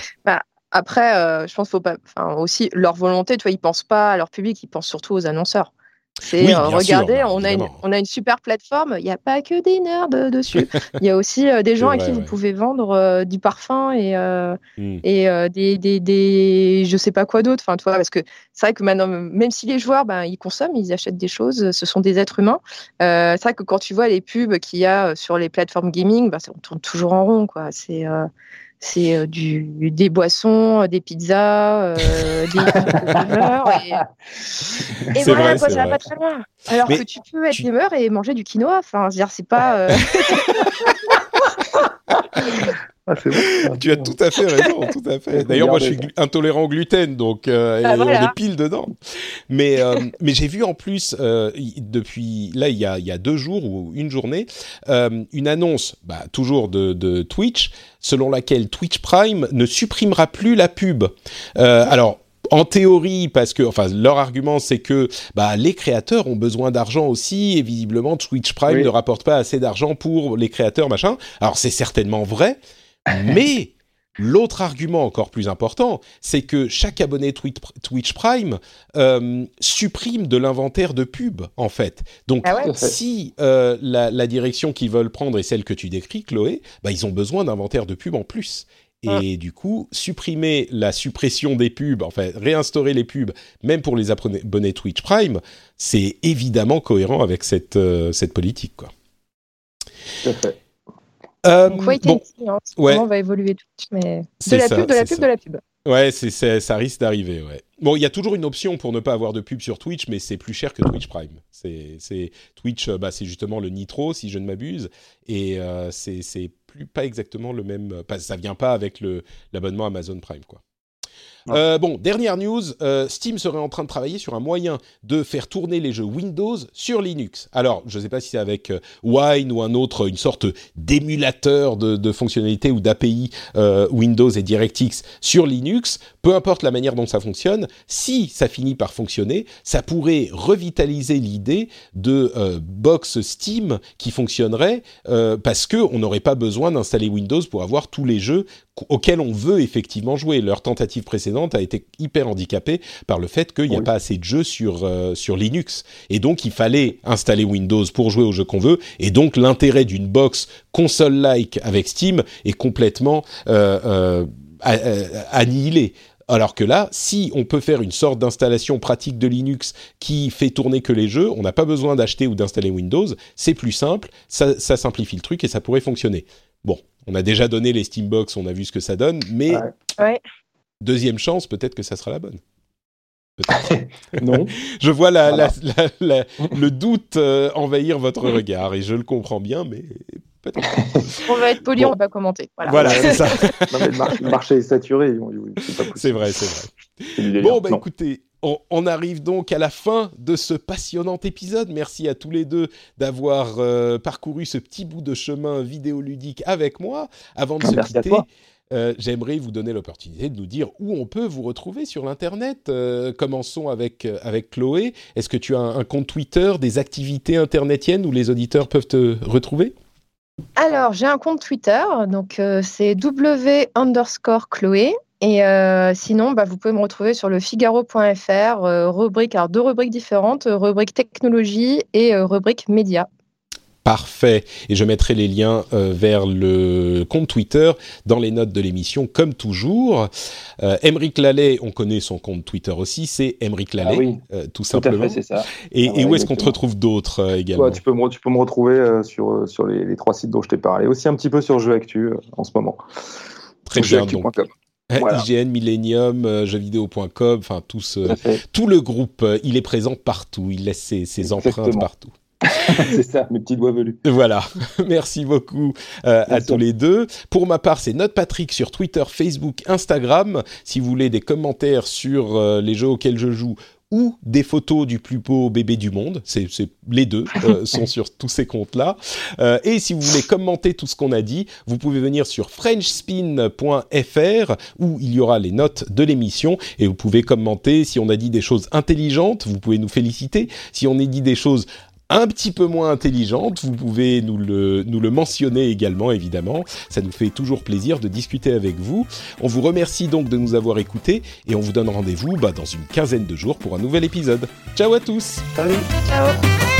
Après, euh, je pense qu'il faut pas, enfin, aussi leur volonté, tu vois, ils pensent pas à leur public, ils pensent surtout aux annonceurs. C'est Oui, euh, regardez, sûr, bah, on a, une, évidemment. on a une super plateforme. Il n'y a pas que des nerds euh, dessus. Il y a aussi euh, des gens à qui vous pouvez vendre euh, du parfum et, Hmm. et des, des, des je sais pas quoi d'autre. Enfin, toi, parce que c'est vrai que maintenant, même si les joueurs, ben, ils consomment, ils achètent des choses, ce sont des êtres humains. C'est vrai que quand tu vois les pubs qu'il y a sur les plateformes gaming, ben, on tourne toujours en rond, quoi. C'est c'est euh, du, des boissons, euh, des pizzas, euh, des gamers, et, et voilà, vrai, quoi, ça va pas très loin. Alors Mais que tu peux être tu- gamer et manger du quinoa. Enfin, c'est pas. euh, Ah, c'est bon. Tu as tout à fait raison, tout à fait. D'ailleurs, moi, je suis intolérant au gluten, donc euh, Ah, et voilà. on est pile dedans. Mais euh, mais j'ai vu en plus euh, depuis là il y a il y a deux jours ou une journée euh, une annonce, bah, toujours de, de Twitch, selon laquelle Twitch Prime ne supprimera plus la pub. Euh, alors. En théorie, parce que, enfin, leur argument, c'est que bah, les créateurs ont besoin d'argent aussi, et visiblement, Twitch Prime Oui. ne rapporte pas assez d'argent pour les créateurs, machin. Alors, c'est certainement vrai, mais l'autre argument encore plus important, c'est que chaque abonné Twitch, Prime euh, supprime de l'inventaire de pub, en fait. Donc, Ah ouais si euh, la, la direction qu'ils veulent prendre est celle que tu décris, Chloé, bah, ils ont besoin d'inventaire de pub en plus. Et du coup, supprimer la suppression des pubs, enfin réinstaurer les pubs, même pour les abonnés abonnés Twitch Prime, c'est évidemment cohérent avec cette, euh, cette politique. Quoi. Tout à fait. Euh, Donc, wait bon, and see, hein. ouais. On va évoluer tout mais C'est de la ça, pub, de la pub, ça. de la pub. Ouais, ça risque d'arriver, ouais. Bon, il y a toujours une option pour ne pas avoir de pub sur Twitch, mais c'est plus cher que Twitch Prime. C'est, Twitch, euh, bah, c'est justement le Nitro, si je ne m'abuse, et euh, c'est, plus pas exactement le même. ça vient pas avec l'abonnement Amazon Prime, quoi. Euh, bon, dernière news, euh, Steam serait en train de travailler sur un moyen de faire tourner les jeux Windows sur Linux. Alors, je ne sais pas si c'est avec euh, Wine ou un autre, une sorte d'émulateur de, de fonctionnalités ou d'API Windows et DirectX sur Linux. Peu importe la manière dont ça fonctionne, si ça finit par fonctionner, ça pourrait revitaliser l'idée de box Steam qui fonctionnerait parce que on n'aurait pas besoin d'installer Windows pour avoir tous les jeux qu- auxquels on veut effectivement jouer. Leur tentative précédente a été hyper handicapée par le fait qu'il n'y a Oui. pas assez de jeux sur, euh, sur Linux. Et donc, il fallait installer Windows pour jouer aux jeux qu'on veut. Et donc, l'intérêt d'une box console-like avec Steam est complètement euh, euh, euh, annihilé. Alors que là, si on peut faire une sorte d'installation pratique de Linux qui fait tourner que les jeux, on n'a pas besoin d'acheter ou d'installer Windows, c'est plus simple, ça, ça simplifie le truc et ça pourrait fonctionner. Bon, on a déjà donné les Steambox, on a vu ce que ça donne, mais Ouais. Deuxième chance, peut-être que ça sera la bonne. Peut-être. Non. Je vois la, Voilà. la- la- la- le doute euh, envihir votre regard et je le comprends bien, mais peut-être. On va être poli, Bon. on va pas commenter. Voilà. Voilà, c'est ça. Non, mais le, mar- le marché est saturé. C'est vrai, c'est vrai. Bon, bah Non. écoutez, on, arrive donc à la fin de ce passionnant épisode. Merci à tous les deux d'avoir euh, parcouru ce petit bout de chemin vidéoludique avec moi. Avant de se quitter, toi. Euh, j'aimerais vous donner l'opportunité de nous dire où on peut vous retrouver sur l'Internet. Euh, commençons avec, euh, avec Chloé. Est-ce que tu as un, compte Twitter, des activités internetiennes où les auditeurs peuvent te retrouver? Alors, j'ai un compte Twitter, donc c'est W underscore Chloé. Et sinon, bah, vous pouvez me retrouver sur le Figaro.fr, rubrique, alors deux rubriques différentes, rubrique technologie et rubrique média. Parfait. Et je mettrai les liens euh, vers le compte Twitter dans les notes de l'émission, comme toujours. Euh, Lallet, on connaît son compte Twitter aussi, c'est Emeric Lallet, Ah oui. euh, tout Tout à simplement. fait, c'est ça. et, Ah et où est-ce qu'on te retrouve d'autres euh, également tu, peux me, re- tu peux me retrouver sur, sur les, les trois sites dont je t'ai parlé. Aussi un petit peu sur Jeux Actu en ce moment. Très bien. Donc. Voilà. IGN, Millennium, jeuxvideo.com, enfin tout, ce- le groupe, il est présent partout, il laisse ses, ses empreintes partout. c'est ça, mes petits doigts velus. Voilà, merci beaucoup euh, à tous les deux. Pour ma part, c'est Note Patrick sur Twitter, Facebook, Instagram. Si vous voulez des commentaires sur euh, les jeux auxquels je joue ou des photos du plus beau bébé du monde, c'est c'est- les deux euh, sont sur tous ces comptes-là. Euh, et si vous voulez commenter tout ce qu'on a dit, vous pouvez venir sur frenchspin.fr où il y aura les notes de l'émission et vous pouvez commenter si on a dit des choses intelligentes, vous pouvez nous féliciter. Si on a dit des choses un petit peu moins intelligentes, vous pouvez nous le, nous le mentionner également, évidemment. Ça nous fait toujours plaisir de discuter avec vous. On vous remercie donc de nous avoir écoutés et on vous donne rendez-vous bah, dans une quinzaine de jours pour un nouvel épisode. Ciao à tous Salut Ciao.